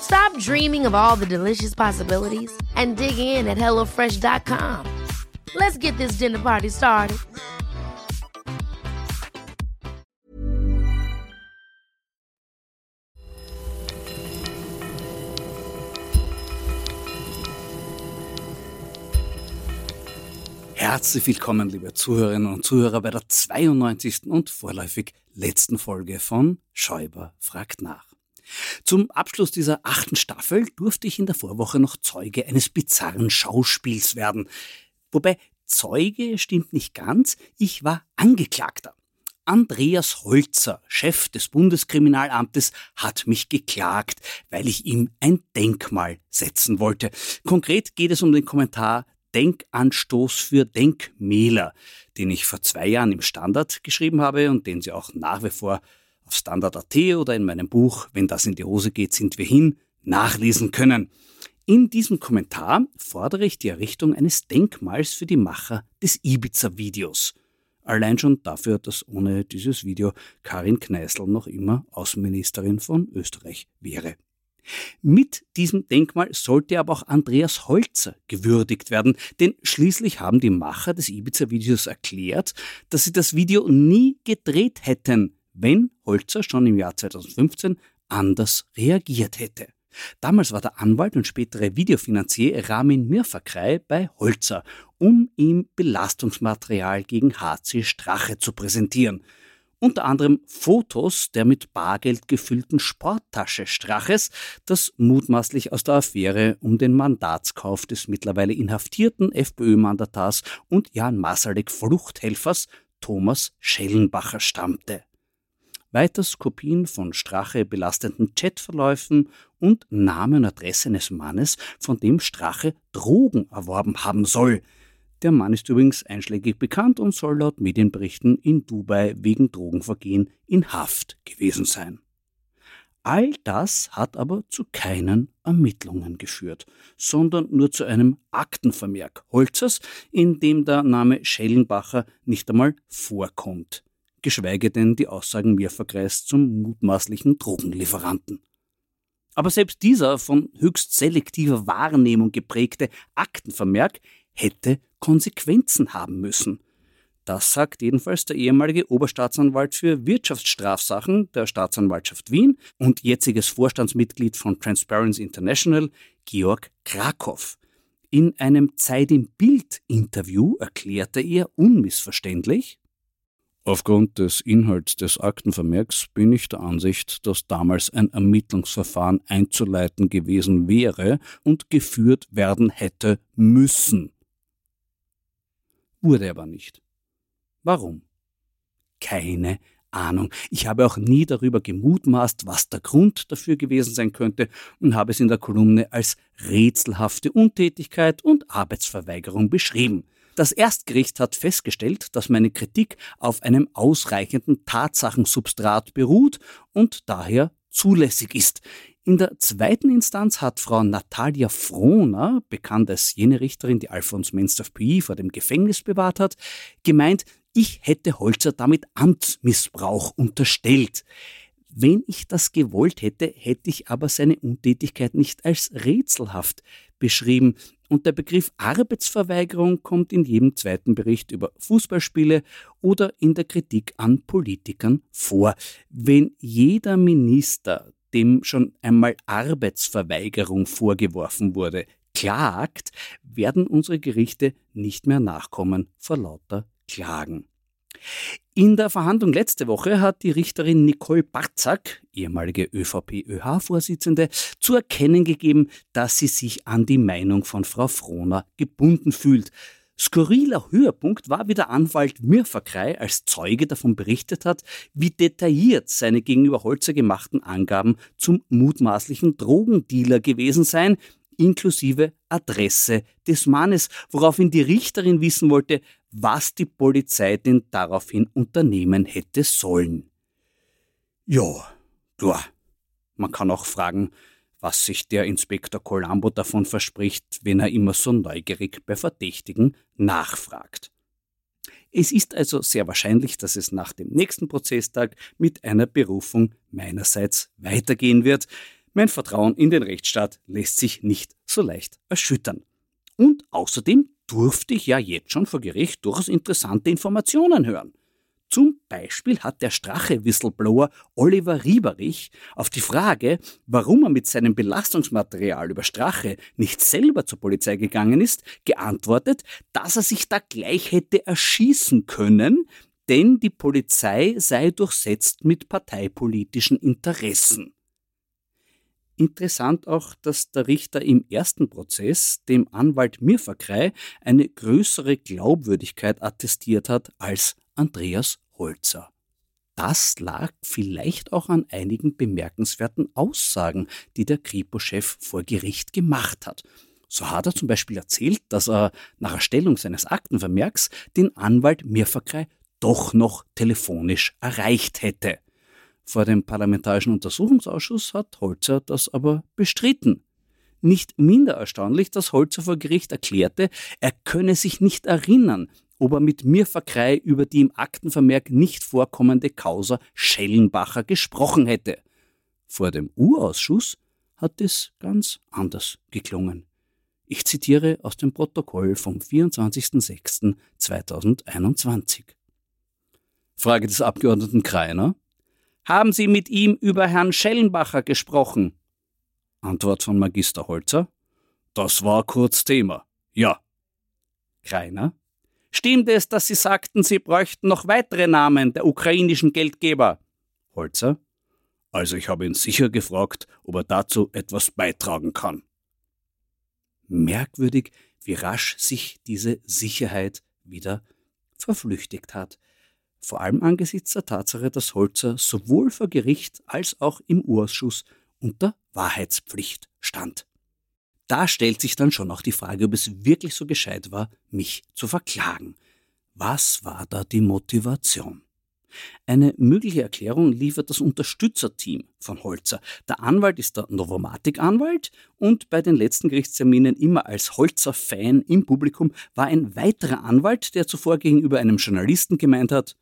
Stop dreaming of all the delicious possibilities and dig in at HelloFresh.com. Let's get this dinner party started. Herzlich willkommen, liebe Zuhörerinnen und Zuhörer, bei der 92. und vorläufig letzten Folge von Schäuber fragt nach. Zum Abschluss dieser achten Staffel durfte ich in der Vorwoche noch Zeuge eines bizarren Schauspiels werden. Wobei Zeuge stimmt nicht ganz, ich war Angeklagter. Andreas Holzer, Chef des Bundeskriminalamtes, hat mich geklagt, weil ich ihm ein Denkmal setzen wollte. Konkret geht es um den Kommentar Denkanstoß für Denkmäler, den ich vor zwei Jahren im Standard geschrieben habe und den Sie auch nach wie vor auf Standard.at oder in meinem Buch Wenn das in die Hose geht, sind wir hin nachlesen können. In diesem Kommentar fordere ich die Errichtung eines Denkmals für die Macher des Ibiza-Videos. Allein schon dafür, dass ohne dieses Video Karin Kneißl noch immer Außenministerin von Österreich wäre. Mit diesem Denkmal sollte aber auch Andreas Holzer gewürdigt werden, denn schließlich haben die Macher des Ibiza-Videos erklärt, dass sie das Video nie gedreht hätten, wenn Holzer schon im Jahr 2015 anders reagiert hätte. Damals war der Anwalt und spätere Videofinanzier Ramin Mirfakrei bei Holzer, um ihm Belastungsmaterial gegen HC Strache zu präsentieren. Unter anderem Fotos der mit Bargeld gefüllten Sporttasche Straches, das mutmaßlich aus der Affäre um den Mandatskauf des mittlerweile inhaftierten FPÖ-Mandatars und Jan Masalek Fluchthelfers Thomas Schellenbacher stammte weiters Kopien von Strache belastenden Chatverläufen und Name und Adresse eines Mannes, von dem Strache Drogen erworben haben soll. Der Mann ist übrigens einschlägig bekannt und soll laut Medienberichten in Dubai wegen Drogenvergehen in Haft gewesen sein. All das hat aber zu keinen Ermittlungen geführt, sondern nur zu einem Aktenvermerk Holzers, in dem der Name Schellenbacher nicht einmal vorkommt geschweige denn die Aussagen Mirverkreis zum mutmaßlichen Drogenlieferanten. Aber selbst dieser von höchst selektiver Wahrnehmung geprägte Aktenvermerk hätte Konsequenzen haben müssen. Das sagt jedenfalls der ehemalige Oberstaatsanwalt für Wirtschaftsstrafsachen der Staatsanwaltschaft Wien und jetziges Vorstandsmitglied von Transparency International, Georg Krakow. In einem Zeit im Bild Interview erklärte er unmissverständlich, Aufgrund des Inhalts des Aktenvermerks bin ich der Ansicht, dass damals ein Ermittlungsverfahren einzuleiten gewesen wäre und geführt werden hätte müssen. Wurde aber nicht. Warum? Keine Ahnung. Ich habe auch nie darüber gemutmaßt, was der Grund dafür gewesen sein könnte und habe es in der Kolumne als rätselhafte Untätigkeit und Arbeitsverweigerung beschrieben. Das Erstgericht hat festgestellt, dass meine Kritik auf einem ausreichenden Tatsachensubstrat beruht und daher zulässig ist. In der zweiten Instanz hat Frau Natalia Frohner, bekannt als jene Richterin, die Alfons Menstaff-Puy vor dem Gefängnis bewahrt hat, gemeint, ich hätte Holzer damit Amtsmissbrauch unterstellt. Wenn ich das gewollt hätte, hätte ich aber seine Untätigkeit nicht als rätselhaft beschrieben. Und der Begriff Arbeitsverweigerung kommt in jedem zweiten Bericht über Fußballspiele oder in der Kritik an Politikern vor. Wenn jeder Minister, dem schon einmal Arbeitsverweigerung vorgeworfen wurde, klagt, werden unsere Gerichte nicht mehr nachkommen vor lauter Klagen. In der Verhandlung letzte Woche hat die Richterin Nicole Barzak, ehemalige ÖVP-ÖH-Vorsitzende, zu erkennen gegeben, dass sie sich an die Meinung von Frau Frohner gebunden fühlt. Skurriler Höhepunkt war, wie der Anwalt Mirfakrei als Zeuge davon berichtet hat, wie detailliert seine gegenüber Holzer gemachten Angaben zum mutmaßlichen Drogendealer gewesen seien, inklusive Adresse des Mannes, woraufhin die Richterin wissen wollte, was die Polizei denn daraufhin unternehmen hätte sollen. Ja, klar. Man kann auch fragen, was sich der Inspektor Colombo davon verspricht, wenn er immer so neugierig bei Verdächtigen nachfragt. Es ist also sehr wahrscheinlich, dass es nach dem nächsten Prozesstag mit einer Berufung meinerseits weitergehen wird. Mein Vertrauen in den Rechtsstaat lässt sich nicht so leicht erschüttern. Und außerdem durfte ich ja jetzt schon vor Gericht durchaus interessante Informationen hören. Zum Beispiel hat der Strache-Whistleblower Oliver Rieberich auf die Frage, warum er mit seinem Belastungsmaterial über Strache nicht selber zur Polizei gegangen ist, geantwortet, dass er sich da gleich hätte erschießen können, denn die Polizei sei durchsetzt mit parteipolitischen Interessen. Interessant auch, dass der Richter im ersten Prozess dem Anwalt Mirfakrei eine größere Glaubwürdigkeit attestiert hat als Andreas Holzer. Das lag vielleicht auch an einigen bemerkenswerten Aussagen, die der Kripo-Chef vor Gericht gemacht hat. So hat er zum Beispiel erzählt, dass er nach Erstellung seines Aktenvermerks den Anwalt Mirfakrei doch noch telefonisch erreicht hätte. Vor dem Parlamentarischen Untersuchungsausschuss hat Holzer das aber bestritten. Nicht minder erstaunlich, dass Holzer vor Gericht erklärte, er könne sich nicht erinnern, ob er mit Mirfakrei über die im Aktenvermerk nicht vorkommende Causa Schellenbacher gesprochen hätte. Vor dem Urausschuss hat es ganz anders geklungen. Ich zitiere aus dem Protokoll vom 24.06.2021. Frage des Abgeordneten Kreiner. Haben Sie mit ihm über Herrn Schellenbacher gesprochen? Antwort von Magister Holzer. Das war kurz Thema. Ja. Kreiner. Stimmt es, dass Sie sagten, Sie bräuchten noch weitere Namen der ukrainischen Geldgeber? Holzer. Also ich habe ihn sicher gefragt, ob er dazu etwas beitragen kann. Merkwürdig, wie rasch sich diese Sicherheit wieder verflüchtigt hat vor allem angesichts der Tatsache, dass Holzer sowohl vor Gericht als auch im Urausschuss unter Wahrheitspflicht stand. Da stellt sich dann schon auch die Frage, ob es wirklich so gescheit war, mich zu verklagen. Was war da die Motivation? Eine mögliche Erklärung liefert das Unterstützerteam von Holzer. Der Anwalt ist der Novomatic-Anwalt und bei den letzten Gerichtsterminen immer als Holzer-Fan im Publikum war ein weiterer Anwalt, der zuvor gegenüber einem Journalisten gemeint hat,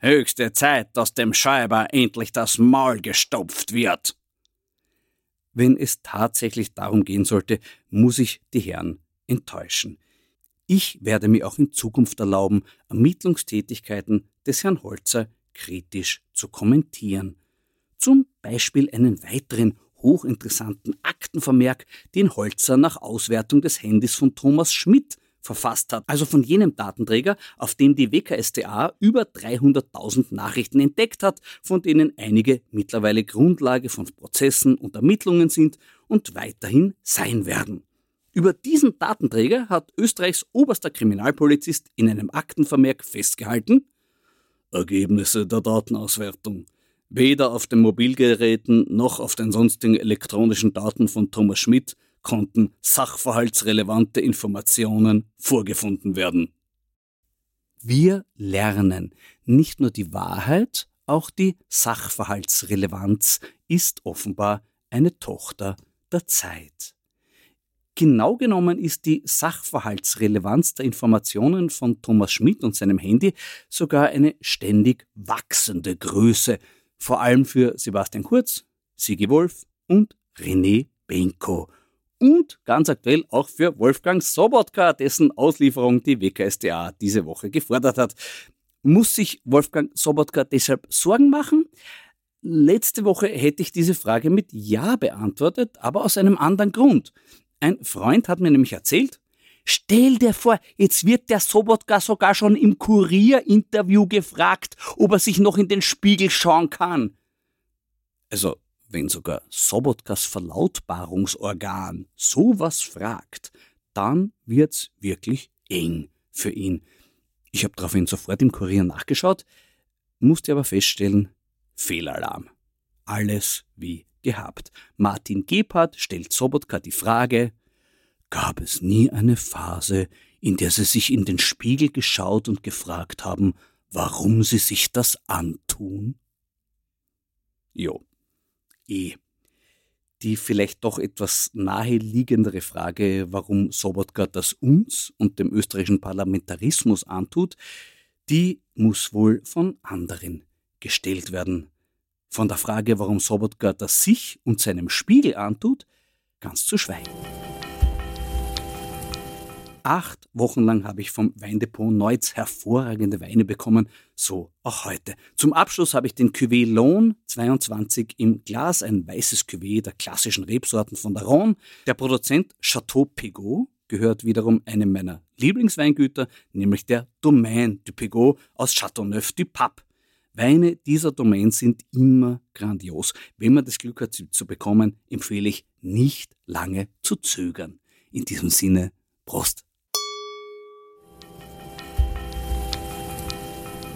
Höchste Zeit, dass dem Scheiber endlich das Maul gestopft wird. Wenn es tatsächlich darum gehen sollte, muss ich die Herren enttäuschen. Ich werde mir auch in Zukunft erlauben, Ermittlungstätigkeiten des Herrn Holzer kritisch zu kommentieren. Zum Beispiel einen weiteren hochinteressanten Aktenvermerk, den Holzer nach Auswertung des Handys von Thomas Schmidt verfasst hat, also von jenem Datenträger, auf dem die WKStA über 300.000 Nachrichten entdeckt hat, von denen einige mittlerweile Grundlage von Prozessen und Ermittlungen sind und weiterhin sein werden. Über diesen Datenträger hat Österreichs oberster Kriminalpolizist in einem Aktenvermerk festgehalten, Ergebnisse der Datenauswertung. Weder auf den Mobilgeräten noch auf den sonstigen elektronischen Daten von Thomas Schmidt konnten sachverhaltsrelevante Informationen vorgefunden werden. Wir lernen nicht nur die Wahrheit, auch die Sachverhaltsrelevanz ist offenbar eine Tochter der Zeit. Genau genommen ist die Sachverhaltsrelevanz der Informationen von Thomas Schmidt und seinem Handy sogar eine ständig wachsende Größe, vor allem für Sebastian Kurz, Sigi Wolf und René Benko. Und ganz aktuell auch für Wolfgang Sobotka, dessen Auslieferung die WKSDA diese Woche gefordert hat. Muss sich Wolfgang Sobotka deshalb Sorgen machen? Letzte Woche hätte ich diese Frage mit Ja beantwortet, aber aus einem anderen Grund. Ein Freund hat mir nämlich erzählt, Stell dir vor, jetzt wird der Sobotka sogar schon im Kurier-Interview gefragt, ob er sich noch in den Spiegel schauen kann. Also, wenn sogar Sobotkas Verlautbarungsorgan sowas fragt, dann wird's wirklich eng für ihn. Ich habe daraufhin sofort im Kurier nachgeschaut, musste aber feststellen, Fehlalarm. Alles wie gehabt. Martin Gebhardt stellt Sobotka die Frage, gab es nie eine Phase, in der sie sich in den Spiegel geschaut und gefragt haben, warum sie sich das antun? Jo, eh. Die vielleicht doch etwas naheliegendere Frage, warum Sobotka das uns und dem österreichischen Parlamentarismus antut, die muss wohl von anderen gestellt werden. Von der Frage, warum Sobotka das sich und seinem Spiegel antut, ganz zu schweigen. Acht Wochen lang habe ich vom Weindepot Neutz hervorragende Weine bekommen, so auch heute. Zum Abschluss habe ich den Cuvée Lohn 22 im Glas, ein weißes Cuvée der klassischen Rebsorten von der Rhone. Der Produzent Chateau Pegot gehört wiederum einem meiner Lieblingsweingüter, nämlich der Domaine du Pegot aus Châteauneuf du Pape. Weine dieser Domain sind immer grandios. Wenn man das Glück hat, sie zu bekommen, empfehle ich nicht lange zu zögern. In diesem Sinne, Prost!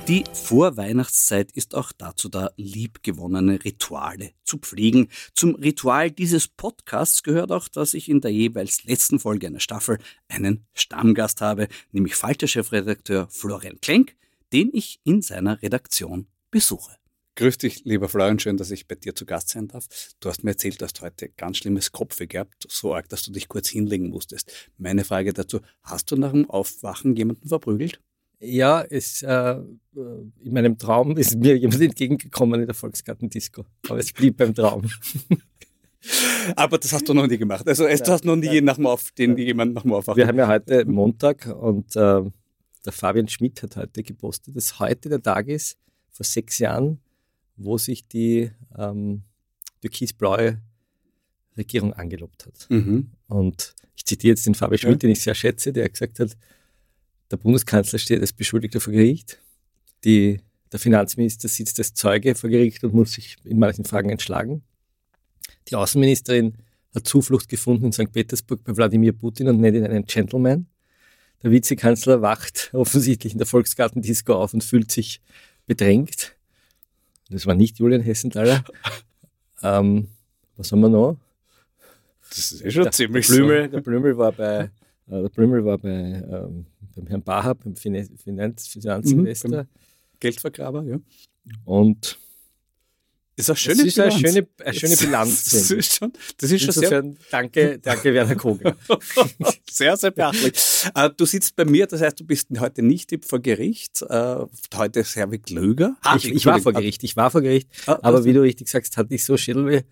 Die Vorweihnachtszeit ist auch dazu da, liebgewonnene Rituale zu pflegen. Zum Ritual dieses Podcasts gehört auch, dass ich in der jeweils letzten Folge einer Staffel einen Stammgast habe, nämlich Falter-Chefredakteur Florian Klenk, den ich in seiner Redaktion besuche. Grüß dich, lieber Florian, schön, dass ich bei dir zu Gast sein darf. Du hast mir erzählt, du hast heute ganz schlimmes Kopfweh gehabt, so arg, dass du dich kurz hinlegen musstest. Meine Frage dazu, hast du nach dem Aufwachen jemanden verprügelt? Ja, es, äh, in meinem Traum ist mir jemand entgegengekommen in der Volksgartendisco. Aber es blieb beim Traum. Aber das hast du noch nie gemacht. Also du hast noch nie nach dem Auf, den jemand nach dem Aufwachen. Wir haben ja heute Montag und äh, der Fabian Schmidt hat heute gepostet, dass heute der Tag ist, vor sechs Jahren, wo sich die ähm, türkisblaue Regierung angelobt hat. Mhm. Und ich zitiere jetzt den Fabian Schmidt, ja. den ich sehr schätze, der gesagt hat, der Bundeskanzler steht als Beschuldigter vor Gericht. Die, der Finanzminister sitzt als Zeuge vor Gericht und muss sich in manchen Fragen entschlagen. Die Außenministerin hat Zuflucht gefunden in St. Petersburg bei Wladimir Putin und nennt ihn einen Gentleman. Der Vizekanzler wacht offensichtlich in der Volksgartendisco auf und fühlt sich bedrängt. Das war nicht Julian Hessenthaler. ähm, was haben wir noch? Das ist eh schon der, ziemlich Blümel, so. Der Blümel war bei, äh, der Blümel war bei ähm, beim Herrn Baha, beim Finanz, Finanzinvestor. Mhm, Geldvergraber, ja. Und ist eine schöne das ist Bilanz. Eine schöne, eine schöne Bilanz. Das ist schon, das ist schon sehr... Danke, danke Werner Kogel. sehr, sehr beachtlich. Äh, du sitzt bei mir, das heißt, du bist heute nicht vor Gericht. Äh, heute ist Herwig Löger. Ah, ich, ich war vor Gericht, ich war vor Gericht. Ah, aber wie du richtig sagst, hatte ich so Schädelweh,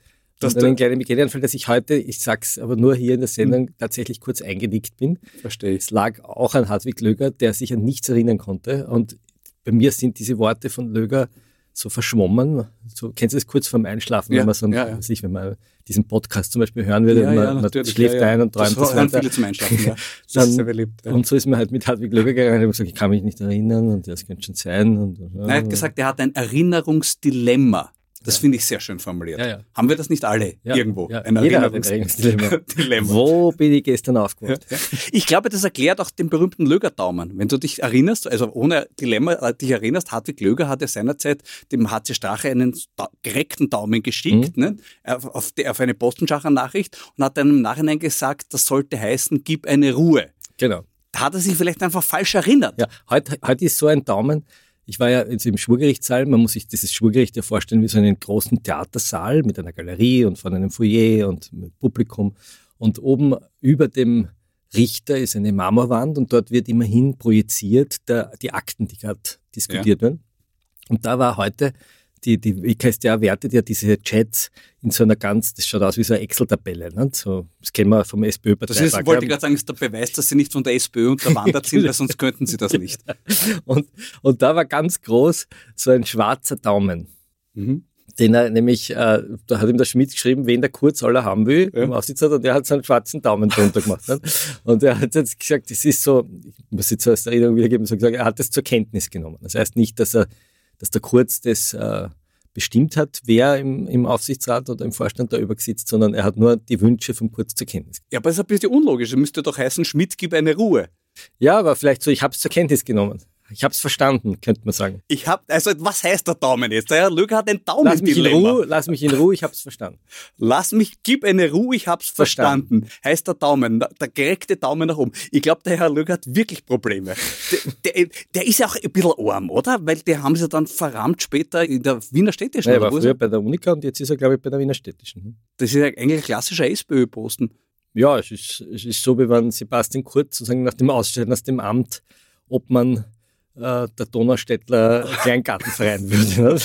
dass du einen kleinen Migräneanfall, dass ich heute, ich sag's aber nur hier in der Sendung, mhm. tatsächlich kurz eingenickt bin. Verstehe. Es lag auch an Hartwig Löger, der sich an nichts erinnern konnte. Und bei mir sind diese Worte von Löger so verschwommen. So, kennst du das kurz vorm Einschlafen, ja, wenn man so, ja, ja. Sich, wenn man diesen Podcast zum Beispiel hören würde, ja, man, man schläft ein und träumt das, das viele zum Einschlafen, ja. Das ist sehr beliebt. Und so ist man halt mit Hartwig Löger gegangen und gesagt, ich kann mich nicht erinnern und das könnte schon sein. Und, Nein, er hat gesagt, er hat ein Erinnerungsdilemma. Das ja. finde ich sehr schön formuliert. Ja, ja. Haben wir das nicht alle irgendwo? Ein Jeder hat ein Erinnerungsdilemma. Dilemma. Wo bin ich gestern aufgewacht? Ich glaube, das erklärt auch den berühmten Löger-Daumen. Wenn du dich erinnerst, also ohne Dilemma äh, dich erinnerst, Hartwig Löger hat ja seinerzeit dem HC Strache einen direkten Daumen geschickt, mhm. ne? auf, die, auf eine Postenschacher Nachricht und hat dann im Nachhinein gesagt, das sollte heißen, gib eine Ruhe. Genau. Da hat er sich vielleicht einfach falsch erinnert. Ja, heute, heute ist so ein Daumen. Ich war ja jetzt im Schwurgerichtssaal. Man muss sich dieses Schwurgericht ja vorstellen wie so einen großen Theatersaal mit einer Galerie und von einem Foyer und mit Publikum. Und oben über dem Richter ist eine Marmorwand und dort wird immerhin projiziert der, die Akten, die gerade diskutiert ja. werden. Und da war heute die, die WKStA wertet ja diese Chats in so einer ganz, das schaut aus wie so eine Excel-Tabelle. Ne? So, das kennen wir vom SPÖ Das ist, wollte ich gerade sagen, ist der Beweis, dass sie nicht von der SPÖ unterwandert sind, weil sonst könnten sie das nicht. und, und da war ganz groß so ein schwarzer Daumen. Mhm. Den er nämlich, äh, da hat ihm der Schmidt geschrieben, wen der Kurzhaller haben will, ja. im Aufsitzer, und der hat so einen schwarzen Daumen drunter gemacht. Ne? Und er hat jetzt gesagt, das ist so, ich muss jetzt als Erinnerung wiedergeben, so gesagt, er hat das zur Kenntnis genommen. Das heißt nicht, dass er dass der Kurz das äh, bestimmt hat, wer im, im Aufsichtsrat oder im Vorstand da übersitzt, sondern er hat nur die Wünsche vom Kurz zur Kenntnis. Ja, aber das ist ein bisschen unlogisch. Es müsste doch heißen, Schmidt gib eine Ruhe. Ja, aber vielleicht so, ich habe es zur Kenntnis genommen. Ich habe es verstanden, könnte man sagen. Ich habe, also was heißt der Daumen jetzt? Der Herr Löger hat den Daumen lass mich in Ruhe, Lass mich in Ruhe, ich habe es verstanden. Lass mich, gib eine Ruhe, ich habe es verstanden. verstanden. Heißt der Daumen, der gereckte Daumen nach oben. Ich glaube, der Herr Löger hat wirklich Probleme. der, der, der, ist ja auch ein bisschen arm, oder? Weil die haben sie dann verrammt später in der Wiener Städtischen. Er war früher bei der Unika und jetzt ist er, glaube ich, bei der Wiener Städtischen. Hm. Das ist ja eigentlich ein klassischer SPÖ-Posten. Ja, es ist, es ist so, wie wenn Sebastian Kurz sozusagen nach dem Ausscheiden aus dem Amt, ob man äh, der Donaustädtler Kleingartenverein würde.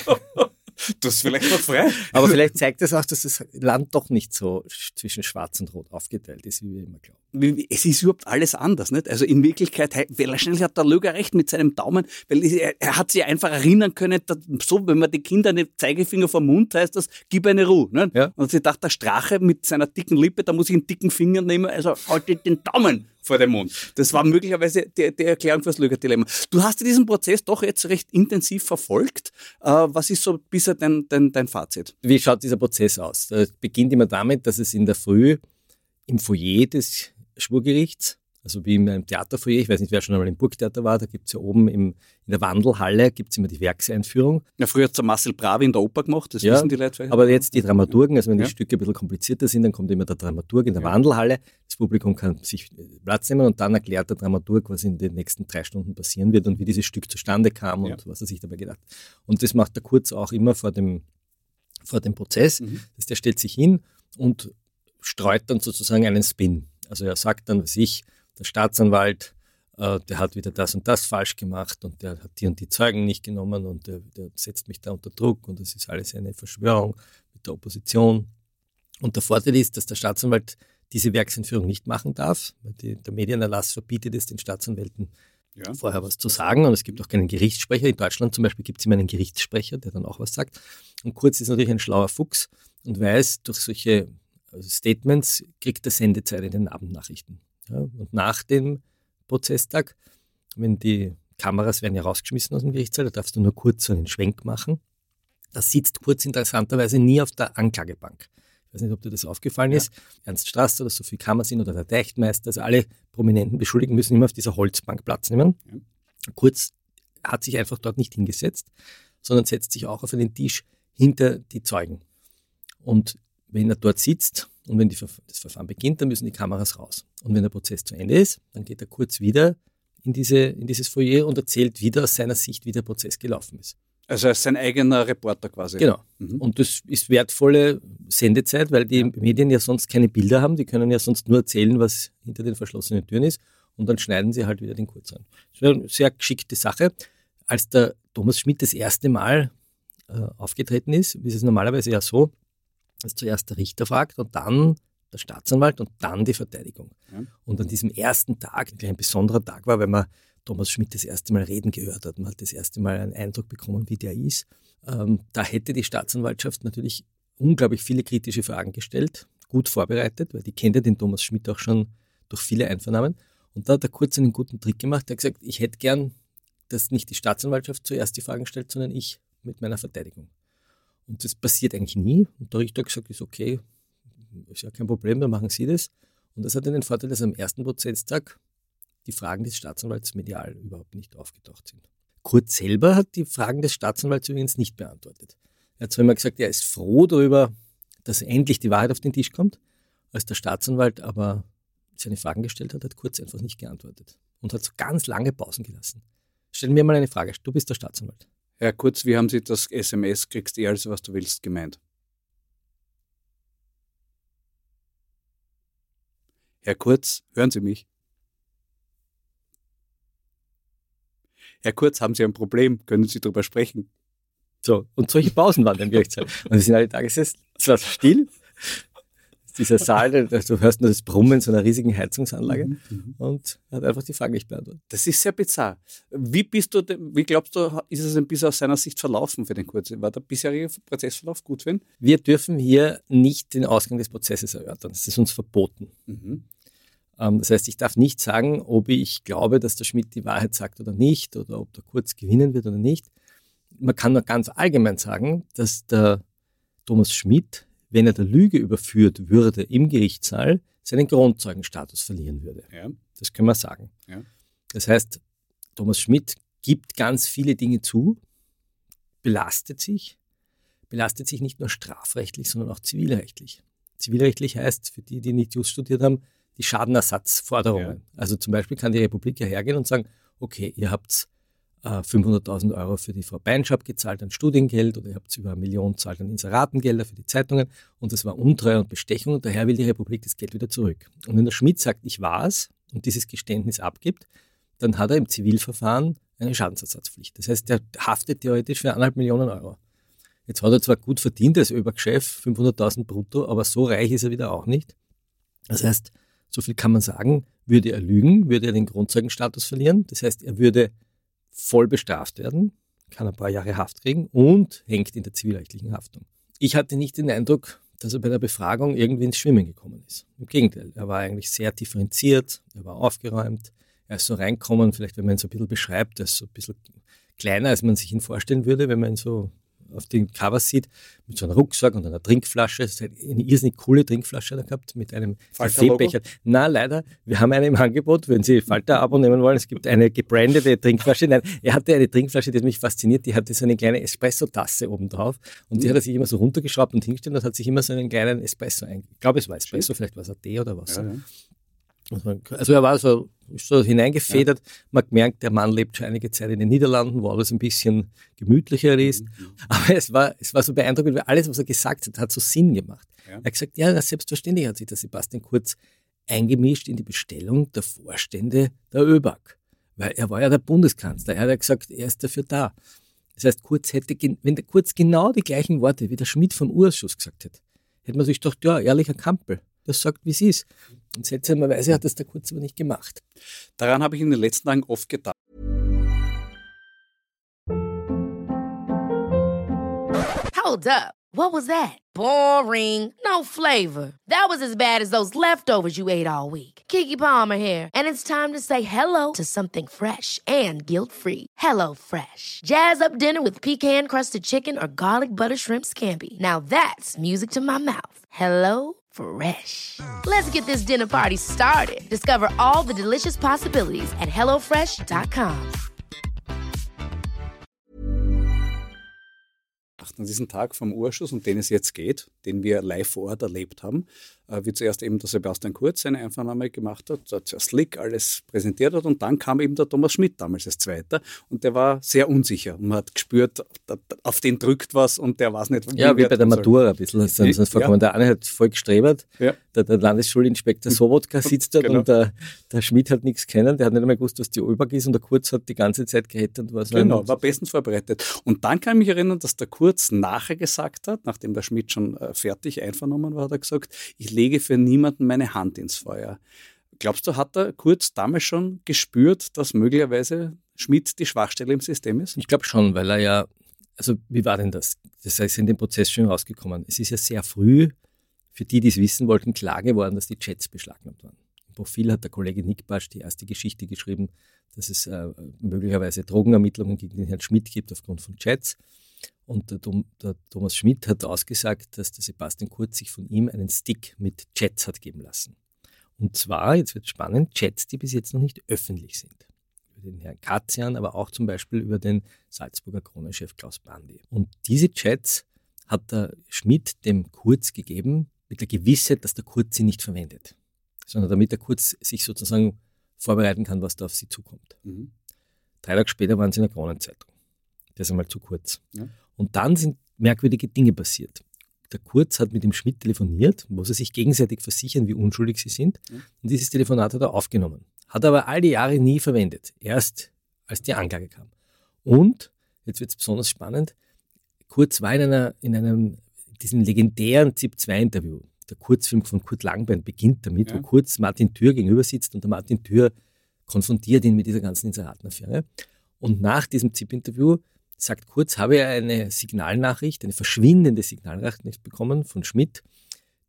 Das ist vielleicht noch frei. Aber vielleicht zeigt das auch, dass das Land doch nicht so zwischen Schwarz und Rot aufgeteilt ist, wie wir immer glauben. Es ist überhaupt alles anders, nicht? Also in Wirklichkeit, wahrscheinlich hat der Löger recht mit seinem Daumen, weil er, hat sich einfach erinnern können, so, wenn man die Kinder einen Zeigefinger vom Mund heißt das, gib eine Ruhe, nicht? Ja. Und sie dachte, der Strache mit seiner dicken Lippe, da muss ich einen dicken Finger nehmen, also halte den Daumen vor dem Mund. Das war möglicherweise die, die Erklärung fürs Löger-Dilemma. Du hast diesen Prozess doch jetzt recht intensiv verfolgt. Äh, was ist so bisher dein, dein, dein Fazit? Wie schaut dieser Prozess aus? Es beginnt immer damit, dass es in der Früh im Foyer des Schwurgerichts also wie in einem Theaterfoyer, ich weiß nicht, wer schon einmal im Burgtheater war, da gibt es ja oben im, in der Wandelhalle gibt's immer die Werkseinführung. Ja, früher hat der Marcel Bravi in der Oper gemacht, das ja, wissen die Leute. Aber jetzt die Dramaturgen, also wenn ja. die Stücke ein bisschen komplizierter sind, dann kommt immer der Dramaturg in der ja. Wandelhalle, das Publikum kann sich Platz nehmen und dann erklärt der Dramaturg, was in den nächsten drei Stunden passieren wird und wie dieses Stück zustande kam und was er sich dabei gedacht hat. Und das macht der Kurz auch immer vor dem, vor dem Prozess, mhm. dass der stellt sich hin und streut dann sozusagen einen Spin. Also er sagt dann, was ich, der Staatsanwalt, äh, der hat wieder das und das falsch gemacht und der hat die und die Zeugen nicht genommen und der, der setzt mich da unter Druck und das ist alles eine Verschwörung mit der Opposition. Und der Vorteil ist, dass der Staatsanwalt diese Werksentführung nicht machen darf, weil die, der Medienerlass verbietet es den Staatsanwälten, ja. vorher was zu sagen. Und es gibt auch keinen Gerichtssprecher. In Deutschland zum Beispiel gibt es immer einen Gerichtssprecher, der dann auch was sagt. Und Kurz ist natürlich ein schlauer Fuchs und weiß, durch solche also Statements kriegt er Sendezeit in den Abendnachrichten. Ja, und nach dem Prozesstag, wenn die Kameras werden ja rausgeschmissen aus dem Gerichtssaal, da darfst du nur kurz so einen Schwenk machen. Da sitzt Kurz interessanterweise nie auf der Anklagebank. Ich weiß nicht, ob dir das aufgefallen ja. ist. Ernst Strasser oder Sophie Kammersin oder der Deichtmeister, also alle prominenten Beschuldigten müssen immer auf dieser Holzbank Platz nehmen. Ja. Kurz hat sich einfach dort nicht hingesetzt, sondern setzt sich auch auf einen Tisch hinter die Zeugen. Und wenn er dort sitzt und wenn die, das Verfahren beginnt, dann müssen die Kameras raus. Und wenn der Prozess zu Ende ist, dann geht er kurz wieder in, diese, in dieses Foyer und erzählt wieder aus seiner Sicht, wie der Prozess gelaufen ist. Also als sein eigener Reporter quasi. Genau. Mhm. Und das ist wertvolle Sendezeit, weil die ja. Medien ja sonst keine Bilder haben. Die können ja sonst nur erzählen, was hinter den verschlossenen Türen ist. Und dann schneiden sie halt wieder den Kurz an. Das ist eine sehr geschickte Sache. Als der Thomas Schmidt das erste Mal äh, aufgetreten ist, ist es normalerweise ja so, dass zuerst der Richter fragt und dann der Staatsanwalt und dann die Verteidigung. Ja. Und an diesem ersten Tag, der ein besonderer Tag war, weil man Thomas Schmidt das erste Mal reden gehört hat, man hat das erste Mal einen Eindruck bekommen, wie der ist. Ähm, da hätte die Staatsanwaltschaft natürlich unglaublich viele kritische Fragen gestellt, gut vorbereitet, weil die kennt ja den Thomas Schmidt auch schon durch viele Einvernahmen. Und da hat er kurz einen guten Trick gemacht. Er hat gesagt, ich hätte gern, dass nicht die Staatsanwaltschaft zuerst die Fragen stellt, sondern ich mit meiner Verteidigung. Und das passiert eigentlich nie. Und der Richter hat gesagt, ist okay, ist ja kein Problem, dann machen Sie das. Und das hat den Vorteil, dass am ersten Prozesstag die Fragen des Staatsanwalts medial überhaupt nicht aufgetaucht sind. Kurz selber hat die Fragen des Staatsanwalts übrigens nicht beantwortet. Er hat zwar immer gesagt, er ist froh darüber, dass endlich die Wahrheit auf den Tisch kommt. Als der Staatsanwalt aber seine Fragen gestellt hat, hat Kurz einfach nicht geantwortet. und hat so ganz lange Pausen gelassen. Stell mir mal eine Frage. Du bist der Staatsanwalt. Herr Kurz, wie haben Sie das SMS, kriegst eh alles, was du willst, gemeint? Herr Kurz, hören Sie mich? Herr Kurz, haben Sie ein Problem? Können Sie darüber sprechen? So, und solche Pausen waren dann wirklich. Und wir sind alle gesessen, es war still. Dieser Saal, du hörst nur das Brummen so einer riesigen Heizungsanlage mhm, mhm. und er hat einfach die Frage nicht beantwortet. Das ist sehr bizarr. Wie bist du, wie glaubst du, ist es ein bisschen aus seiner Sicht verlaufen für den Kurz? War der bisherige Prozessverlauf gut für ihn? Wir dürfen hier nicht den Ausgang des Prozesses erörtern. Das ist uns verboten. Mhm. Ähm, das heißt, ich darf nicht sagen, ob ich glaube, dass der Schmidt die Wahrheit sagt oder nicht, oder ob der Kurz gewinnen wird oder nicht. Man kann nur ganz allgemein sagen, dass der Thomas Schmidt, wenn er der Lüge überführt würde im Gerichtssaal, seinen Grundzeugenstatus verlieren würde. Ja. Das können wir sagen. Ja. Das heißt, Thomas Schmidt gibt ganz viele Dinge zu, belastet sich, belastet sich nicht nur strafrechtlich, sondern auch zivilrechtlich. Zivilrechtlich heißt, für die, die nicht Just studiert haben, die Schadenersatzforderungen. Ja. Also zum Beispiel kann die Republik ja hergehen und sagen, okay, ihr habt äh, 500.000 Euro für die Frau Beinschab gezahlt an Studiengeld oder ihr habt über eine Million gezahlt an Inseratengelder für die Zeitungen und das war Untreue und Bestechung und daher will die Republik das Geld wieder zurück. Und wenn der Schmidt sagt, ich war es und dieses Geständnis abgibt, dann hat er im Zivilverfahren eine Schadensersatzpflicht. Das heißt, er haftet theoretisch für eineinhalb Millionen Euro. Jetzt hat er zwar gut verdient als Oberchef, 500.000 brutto, aber so reich ist er wieder auch nicht. Das heißt, so viel kann man sagen, würde er lügen, würde er den Grundzeugenstatus verlieren. Das heißt, er würde voll bestraft werden, kann ein paar Jahre Haft kriegen und hängt in der zivilrechtlichen Haftung. Ich hatte nicht den Eindruck, dass er bei der Befragung irgendwie ins Schwimmen gekommen ist. Im Gegenteil, er war eigentlich sehr differenziert, er war aufgeräumt, er ist so reinkommen, vielleicht wenn man ihn so ein bisschen beschreibt, er ist so ein bisschen kleiner, als man sich ihn vorstellen würde, wenn man ihn so auf den Covers sieht, mit so einem Rucksack und einer Trinkflasche. Das ist eine irrsinnig coole Trinkflasche da gehabt mit einem Kaffeebecher. Na, leider, wir haben eine im Angebot, wenn Sie Falter-Abo nehmen wollen. Es gibt eine gebrandete Trinkflasche. Nein, er hatte eine Trinkflasche, die hat mich fasziniert. Die hatte so eine kleine Espresso-Tasse oben drauf und die mhm. hat er sich immer so runtergeschraubt und hingestellt und hat sich immer so einen kleinen Espresso eingegangen. Ich glaube, es war Espresso, vielleicht war es ein Tee oder was. Ja, ja. Also er war so, so hineingefedert. Ja. Man merkt, der Mann lebt schon einige Zeit in den Niederlanden, wo alles ein bisschen gemütlicher ist. Mhm. Aber es war, es war so beeindruckend, weil alles, was er gesagt hat, hat so Sinn gemacht. Ja. Er hat gesagt, ja, selbstverständlich hat sich der Sebastian Kurz eingemischt in die Bestellung der Vorstände der ÖBAG. Weil er war ja der Bundeskanzler. Er hat ja gesagt, er ist dafür da. Das heißt, Kurz hätte, wenn der Kurz genau die gleichen Worte wie der Schmidt vom Urschuss gesagt hätte, hätte man sich gedacht, ja, ehrlicher Kampel, das sagt, wie es ist. Und seltsamerweise hat das der Kurz aber nicht gemacht. Daran habe ich in den letzten Tagen oft gedacht. Hold up. What was that? Boring. No flavor. That was as bad as those leftovers you ate all week. Kiki Palmer here, and it's time to say hello to something fresh and guilt-free. Hello Fresh. Jazz up dinner with pecan-crusted chicken or garlic butter shrimp scampi. Now that's music to my mouth. Hello Fresh. Let's get this dinner party started. Discover all the delicious possibilities at hellofresh.com. An diesem Tag vom Urschuss, um den es jetzt geht, den wir live vor Ort erlebt haben, wie zuerst eben der Sebastian Kurz seine Einvernahme gemacht hat, sehr slick alles präsentiert hat und dann kam eben der Thomas Schmidt damals als Zweiter und der war sehr unsicher und man hat gespürt, auf den drückt was und der weiß nicht, wie Ja, wie bei der Matura ein bisschen, das ist vorgekommen. Ja. Der eine hat voll gestrebert, ja. der, der Landesschulinspektor Sobotka sitzt dort genau. und der, der Schmidt hat nichts kennen, der hat nicht einmal gewusst, was die ÖBAG ist und der Kurz hat die ganze Zeit gerettet und war so Genau, war bestens vorbereitet. Und dann kann ich mich erinnern, dass der Kurz nachher gesagt hat, nachdem der Schmidt schon äh, fertig einvernommen war, hat er gesagt, ich lege für niemanden meine Hand ins Feuer. Glaubst du, hat er Kurz damals schon gespürt, dass möglicherweise Schmidt die Schwachstelle im System ist? Ich glaube schon, weil er ja, also wie war denn das? Das ist in dem Prozess schon rausgekommen. Es ist ja sehr früh, für die, die es wissen wollten, klar geworden, dass die Chats beschlagnahmt waren. Im Profil hat der Kollege Nick Basch die erste Geschichte geschrieben, dass es äh, möglicherweise Drogenermittlungen gegen den Herrn Schmidt gibt aufgrund von Chats. Und der, der, Thomas Schmidt hat ausgesagt, dass der Sebastian Kurz sich von ihm einen Stick mit Chats hat geben lassen. Und zwar, jetzt wird spannend, Chats, die bis jetzt noch nicht öffentlich sind. Über den Herrn Katzian, aber auch zum Beispiel über den Salzburger Kronenchef Klaus Bandi. Und diese Chats hat der Schmidt dem Kurz gegeben, mit der Gewissheit, dass der Kurz sie nicht verwendet. Sondern damit der Kurz sich sozusagen vorbereiten kann, was da auf sie zukommt. Mhm. Drei Tage später waren sie in der Kronenzeitung. Das ist einmal zu kurz. Ja. Und dann sind merkwürdige Dinge passiert. Der Kurz hat mit dem Schmidt telefoniert, wo sie sich gegenseitig versichern, wie unschuldig sie sind. Ja. Und dieses Telefonat hat er aufgenommen. Hat aber all die Jahre nie verwendet. Erst als die Anklage kam. Und, jetzt wird es besonders spannend, Kurz war in, einer, in einem, diesem legendären ZIP-2-Interview. Der Kurzfilm von Kurt Langbein beginnt damit, ja. wo Kurz Martin Thür gegenüber sitzt und der Martin Thür konfrontiert ihn mit dieser ganzen Inseratenaffäre. Und nach diesem ZIP-Interview sagt Kurz, habe er eine Signalnachricht, eine verschwindende Signalnachricht bekommen von Schmidt,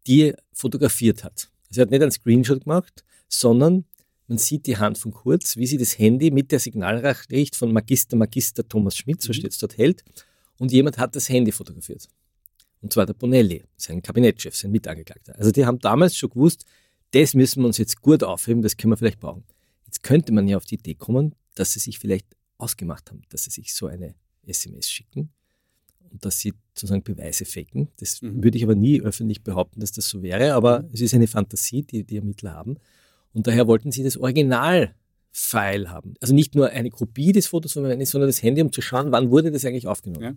die er fotografiert hat. Also er hat nicht einen Screenshot gemacht, sondern man sieht die Hand von Kurz, wie sie das Handy mit der Signalnachricht von Magister Magister Thomas Schmidt, so mhm. steht es dort, hält. Und jemand hat das Handy fotografiert. Und zwar der Bonelli, sein Kabinettschef, sein Mitangeklagter. Also die haben damals schon gewusst, das müssen wir uns jetzt gut aufheben, das können wir vielleicht brauchen. Jetzt könnte man ja auf die Idee kommen, dass sie sich vielleicht ausgemacht haben, dass sie sich so eine SMS schicken und dass sie sozusagen Beweise faken. Das mhm. würde ich aber nie öffentlich behaupten, dass das so wäre, aber mhm. es ist eine Fantasie, die die Ermittler haben. Und daher wollten sie das Original-File haben. Also nicht nur eine Kopie des Fotos, sondern das Handy, um zu schauen, wann wurde das eigentlich aufgenommen. Ja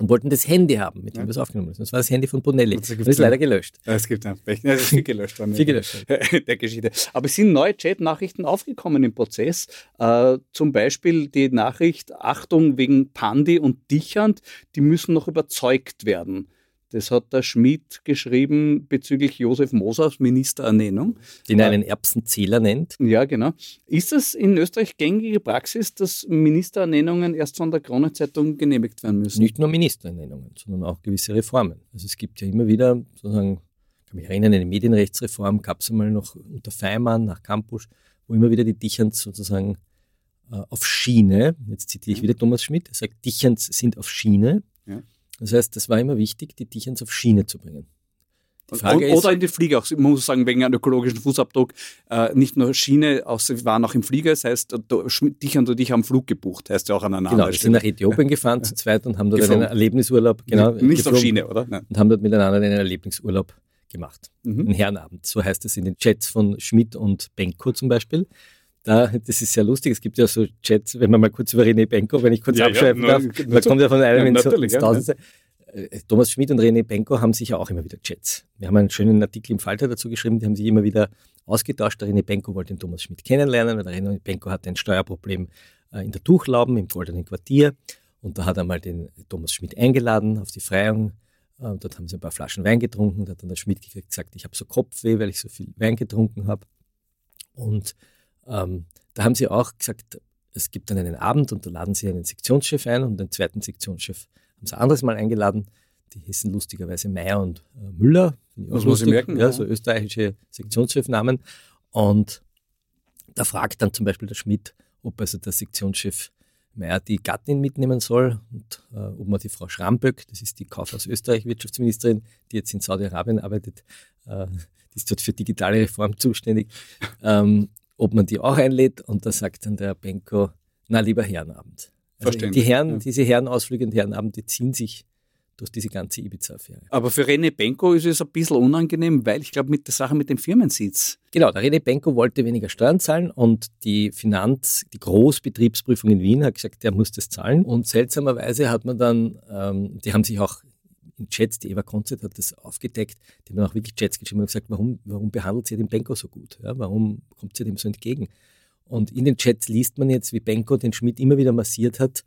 und wollten das Handy haben, mit dem ja. das aufgenommen ist. Das war das Handy von Bonelli. Das, das ist leider gelöscht. Es gibt ein Pech. Das ist viel gelöscht worden. viel gelöscht. Der Geschichte. Aber es sind neue Chat-Nachrichten aufgekommen im Prozess. Äh, zum Beispiel die Nachricht, Achtung wegen Pandi und Dichand, die müssen noch überzeugt werden. Das hat der Schmidt geschrieben bezüglich Josef Mosers Ministerernennung. Den er einen Erbsenzähler nennt. Ja, genau. Ist es in Österreich gängige Praxis, dass Ministerernennungen erst von der Kronenzeitung genehmigt werden müssen? Nicht nur Ministerernennungen, sondern auch gewisse Reformen. Also es gibt ja immer wieder, sozusagen, ich kann mich erinnern, eine Medienrechtsreform gab es einmal noch unter Feimann nach Campus, wo immer wieder die Dicherns sozusagen äh, auf Schiene, jetzt zitiere ich wieder Thomas Schmidt, er sagt, Dicherns sind auf Schiene. Ja das heißt, es war immer wichtig, die Dichens auf Schiene zu bringen. oder ist, in den Flieger, auch, man muss sagen, wegen einem ökologischen Fußabdruck, äh, nicht nur Schiene, auch, sie waren auch im Flieger, das heißt, Dichern und ich haben Flug gebucht, heißt ja auch an einer Genau, sie sind nach Äthiopien gefahren zu zweit und haben dort Geflogen. einen Erlebnisurlaub, genau. Nicht auf Schiene, oder? Nein. Und haben dort miteinander einen Erlebnisurlaub gemacht. Mhm. Einen Herrenabend, so heißt es in den Chats von Schmidt und Benko zum Beispiel da, das ist sehr lustig. Es gibt ja so Chats, wenn man mal kurz über René Benko, wenn ich kurz ja, abschreiben ja, darf, man kommt ja von einem ins, ins Tausendste. Äh, Thomas Schmidt und René Benko haben sich ja auch immer wieder Chats. Wir haben einen schönen Artikel im Falter dazu geschrieben, die haben sich immer wieder ausgetauscht. Der René Benko wollte den Thomas Schmidt kennenlernen, weil der René Benko hatte ein Steuerproblem äh, in der Tuchlauben im Goldenen Quartier. Und da hat er mal den Thomas Schmidt eingeladen auf die Freiung. Äh, dort haben sie ein paar Flaschen Wein getrunken. Da hat dann der Schmidt gesagt, ich habe so Kopfweh, weil ich so viel Wein getrunken habe. Und ähm, da haben sie auch gesagt, es gibt dann einen Abend und da laden sie einen Sektionschef ein und den zweiten Sektionschef haben sie ein anderes Mal eingeladen. Die hießen lustigerweise Meyer und äh, Müller. Das muss ich merken. Ja, so österreichische Sektionschefnamen. Und da fragt dann zum Beispiel der Schmidt, ob also der Sektionschef Meyer die Gattin mitnehmen soll und äh, ob man die Frau Schramböck, das ist die Kaufhaus Österreich Wirtschaftsministerin, die jetzt in Saudi-Arabien arbeitet, äh, die ist dort für digitale Reform zuständig, ähm, ob man die auch einlädt. Und da sagt dann der Benko, na lieber Herrenabend. Also die Herren, ja. diese Herrenausflüge und Herrenabende ziehen sich durch diese ganze Ibiza-Affäre. Aber für René Benko ist es ein bisschen unangenehm, weil ich glaube, mit der Sache mit dem Firmensitz. Genau, der René Benko wollte weniger Steuern zahlen und die Finanz, die Großbetriebsprüfung in Wien hat gesagt, der muss das zahlen. Und seltsamerweise hat man dann, ähm, die haben sich auch in Chats, die Eva Konzert hat das aufgedeckt, die haben auch wirklich Chats geschrieben und gesagt, warum, warum behandelt sie den Benko so gut? Ja, warum kommt sie dem so entgegen? Und in den Chats liest man jetzt, wie Benko den Schmidt immer wieder massiert hat,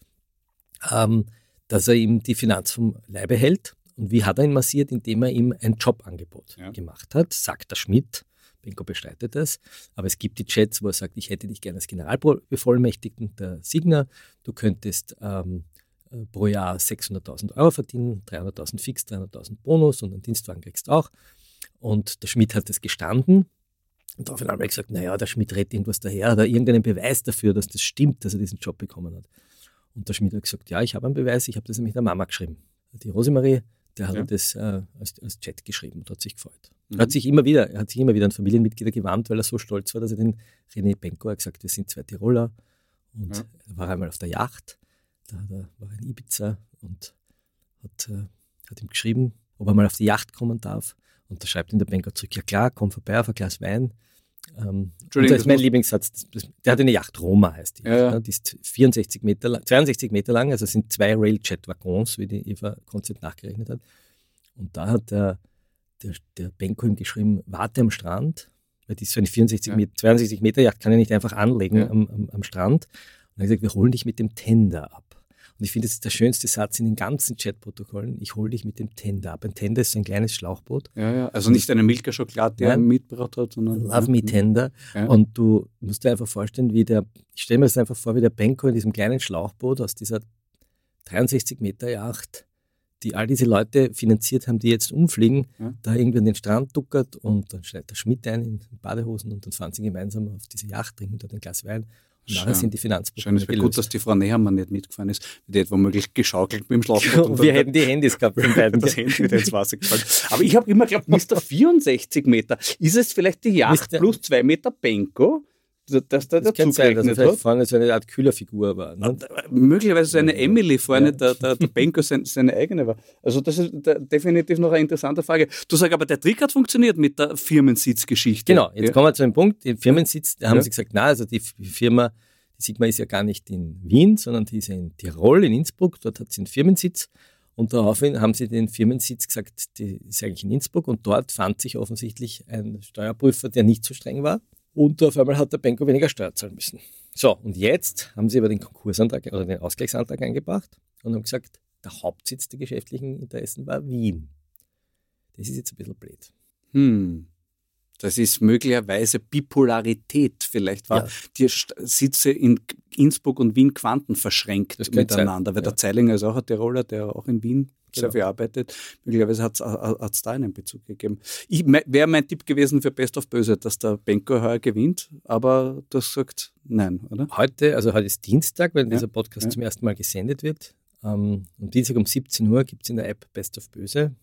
ähm, dass er ihm die Finanz vom Leibe hält. Und wie hat er ihn massiert? Indem er ihm ein Jobangebot ja. gemacht hat, sagt der Schmidt. Benko bestreitet das. Aber es gibt die Chats, wo er sagt, ich hätte dich gerne als Generalbevollmächtigten der Signer. Du könntest ähm, äh, pro Jahr 600.000 Euro verdienen, 300.000 fix, 300.000 Bonus und einen Dienstwagen kriegst du auch. Und der Schmidt hat das gestanden. Und daraufhin haben wir gesagt, naja, der Schmidt redet irgendwas daher, hat er irgendeinen Beweis dafür, dass das stimmt, dass er diesen Job bekommen hat. Und der Schmidt hat gesagt, ja, ich habe einen Beweis, ich habe das nämlich der Mama geschrieben. Die Rosemarie, der hat ja. das äh, als, als, Chat geschrieben und hat sich gefreut. Mhm. Er hat sich immer wieder, er hat sich immer wieder an Familienmitglieder gewandt, weil er so stolz war, dass er den René Benko hat gesagt, wir sind zwei Tiroler. Und ja. er war einmal auf der Yacht da hat er, war in Ibiza und hat, äh, hat ihm geschrieben, ob er mal auf die Yacht kommen darf. Und da schreibt ihm der Banker zurück, ja klar, komm vorbei auf ein Glas Wein. ähm, das ist mein Lieblingssatz. Das, das, der hat eine Yacht Roma, heißt die. Ja, ja. Die ist 64 Meter lang, 62 Meter lang, also es sind zwei Railjet-Waggons, wie die Eva Konzert nachgerechnet hat. Und da hat der, der, der Benko ihm geschrieben, warte am Strand, weil die ist so eine 64 Ja. Meter, 62 Meter Yacht kann er nicht einfach anlegen am, am, am Strand. Und er hat gesagt, wir holen dich mit dem Tender ab. Und ich finde, das ist der schönste Satz in den ganzen Chatprotokollen. Ich hole dich mit dem Tender ab. Ein Tender ist so ein kleines Schlauchboot. Ja, ja. Also nicht eine Milka Schokolade, die er Nein. mitgebracht hat, sondern. Love Me Tender. Ja. Und du musst dir einfach vorstellen, wie der, ich stelle mir das einfach vor, wie der Benko in diesem kleinen Schlauchboot aus dieser 63 Meter Yacht, die all diese Leute finanziert haben, die jetzt umfliegen, Ja. da irgendwie an den Strand duckert und dann schneidet der Schmidt ein in Badehosen und dann fahren sie gemeinsam auf diese Yacht, trinken dort ein Glas Wein nachher Schön. sind die Schön, Finanzprobleme es wäre gut, dass die Frau Nehammer nicht mitgefahren ist. Die hätte womöglich geschaukelt dem Schlauchboot. und wir hätten die Handys gehabt von beiden. das Handy wieder ins Wasser gefallen. Aber ich habe immer geglaubt, Mr. 64 Meter. Ist es vielleicht die Yacht Mr. plus zwei Meter Benko, dass der das dazu kann sein, dass er gerechnet vielleicht hat? vorne so eine Art Kühlerfigur war. Ne? Möglicherweise so eine Emily vorne, Ja. der, der, der Benko sein, seine eigene war. Also das ist da, definitiv noch eine interessante Frage. Du sagst aber, der Trick hat funktioniert mit der Firmensitzgeschichte. Genau, jetzt ja. kommen wir zu dem Punkt, den Firmensitz, da haben Ja. sie gesagt, na, also die Firma, die Sigma ist ja gar nicht in Wien, sondern die ist ja in Tirol, in Innsbruck, dort hat sie einen Firmensitz und daraufhin haben sie den Firmensitz gesagt, die ist eigentlich in Innsbruck und dort fand sich offensichtlich ein Steuerprüfer, der nicht so streng war und auf einmal hat der Benko weniger Steuer zahlen müssen. So, und jetzt haben sie aber den Konkursantrag oder den Ausgleichsantrag eingebracht und haben gesagt, der Hauptsitz der geschäftlichen Interessen war Wien. Das ist jetzt ein bisschen blöd. Hm. Das ist möglicherweise Bipolarität. Vielleicht war Ja. die Sitze in Innsbruck und Wien quantenverschränkt miteinander. sein, Weil ja. der Zeilinger ist auch ein Tiroler, der auch in Wien sehr Genau. viel arbeitet. Möglicherweise hat es da einen Bezug gegeben. Wäre mein Tipp gewesen für Best of Böse, dass der Benko heuer gewinnt, aber du hast gesagt, nein, oder? Heute, also heute ist Dienstag, wenn Ja, dieser Podcast ja. zum ersten Mal gesendet wird. Ähm, am Dienstag um 17 Uhr gibt es in der App Best of Böse.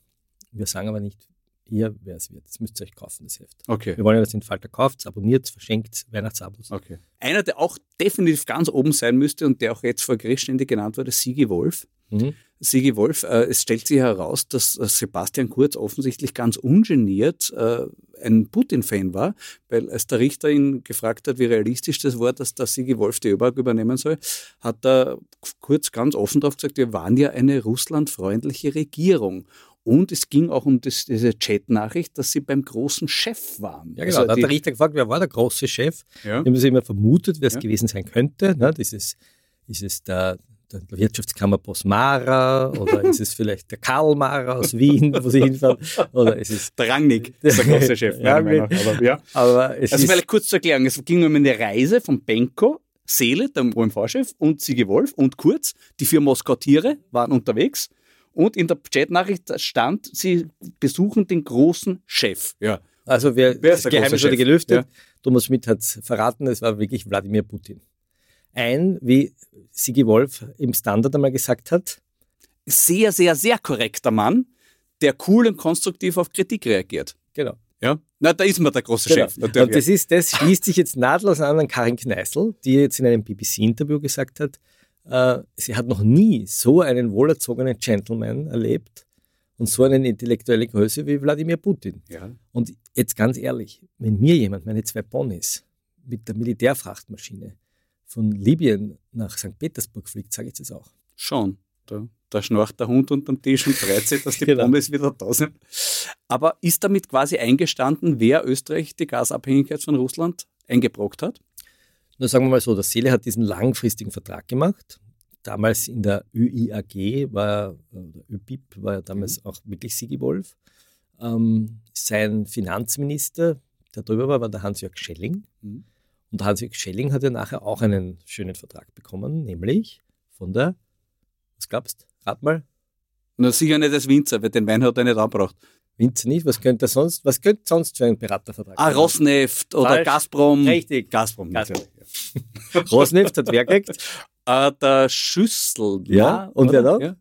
Wir sagen aber nicht ihr, wer es wird. Das müsst ihr euch kaufen, das Heft. Okay. Wir wollen ja, dass ihr den Falter kauft, abonniert, verschenkt, Weihnachtsabos. Okay. Einer, der auch definitiv ganz oben sein müsste und der auch jetzt vor Gericht ständig genannt wurde, Sigi Wolf. Mhm. Sigi Wolf, äh, es stellt sich heraus, dass äh, Sebastian Kurz offensichtlich ganz ungeniert äh, ein Putin-Fan war, weil als der Richter ihn gefragt hat, wie realistisch das war, dass der Sigi Wolf die ÖBAG übernehmen soll, hat er Kurz ganz offen darauf gesagt, wir waren ja eine russlandfreundliche Regierung. Und es ging auch um das, diese Chat-Nachricht, dass sie beim großen Chef waren. Ja, genau. Also da hat der Richter gefragt, wer war der große Chef? ja. Wir haben es immer vermutet, wer es Ja. gewesen sein könnte. Ne? Das ist, ist es der, der Wirtschaftskammerboss Mara oder ist es vielleicht der Karl Mara aus Wien, wo sie hinfahren? Oder ist es Der Rangnick ist der große Chef, meiner Ja, Meinung nach. Aber, ja. aber es Also ist, vielleicht kurz zur Erklärung, es ging um eine Reise von Benko, Seele, dem OMV-Chef, und Sigi Wolf und Kurz, die vier Moskau-Tiere waren unterwegs. Und in der Chatnachricht stand, sie besuchen den großen Chef. Ja. Also wer, Wer das ist der Geheimnis wurde gelüftet. Thomas Schmidt hat es verraten, es war wirklich Wladimir Putin. Ein, wie Sigi Wolf im Standard einmal gesagt hat, Sehr, sehr, sehr korrekter Mann, der cool und konstruktiv auf Kritik reagiert. genau. Ja. Na, da ist man der große genau. Chef. Natürlich. Und das, ist, das schließt sich jetzt nahtlos an an Karin Kneißl, die jetzt in einem BBC-Interview gesagt hat, äh, sie hat noch nie so einen wohlerzogenen Gentleman erlebt und so eine intellektuelle Größe wie Wladimir Putin. ja. Und jetzt ganz ehrlich, wenn mir jemand meine zwei Ponys mit der Militärfrachtmaschine von Libyen nach St. Petersburg fliegt, sage ich das auch. Schon. Da, da schnarcht der Hund unterm Tisch und freut sich, dass die Genau. Pommes wieder da sind. Aber ist damit quasi eingestanden, wer Österreich die Gasabhängigkeit von Russland eingebrockt hat? Nur sagen wir mal so, der Seele hat diesen langfristigen Vertrag gemacht. Damals in der ÖIAG war, oder ÖBIP war ja damals auch wirklich Sigi Wolf. Ähm, sein Finanzminister, der drüber war, war der Hans-Jörg Schelling. Mhm. Und Hans-Jörg Schelling hat ja nachher auch einen schönen Vertrag bekommen, nämlich von der, was glaubst Rat mal, Na, sicher nicht als Winzer, weil den Wein hat er nicht angebracht. Winzer nicht, was könnte sonst, was könnte sonst für ein Beratervertrag Ah, sein? Rosneft oder Falsch. Gazprom. Richtig. Gazprom, Gazprom. natürlich. Rosneft hat wer gekriegt? Äh, der Schüssel. Ja, und wer noch? Ja.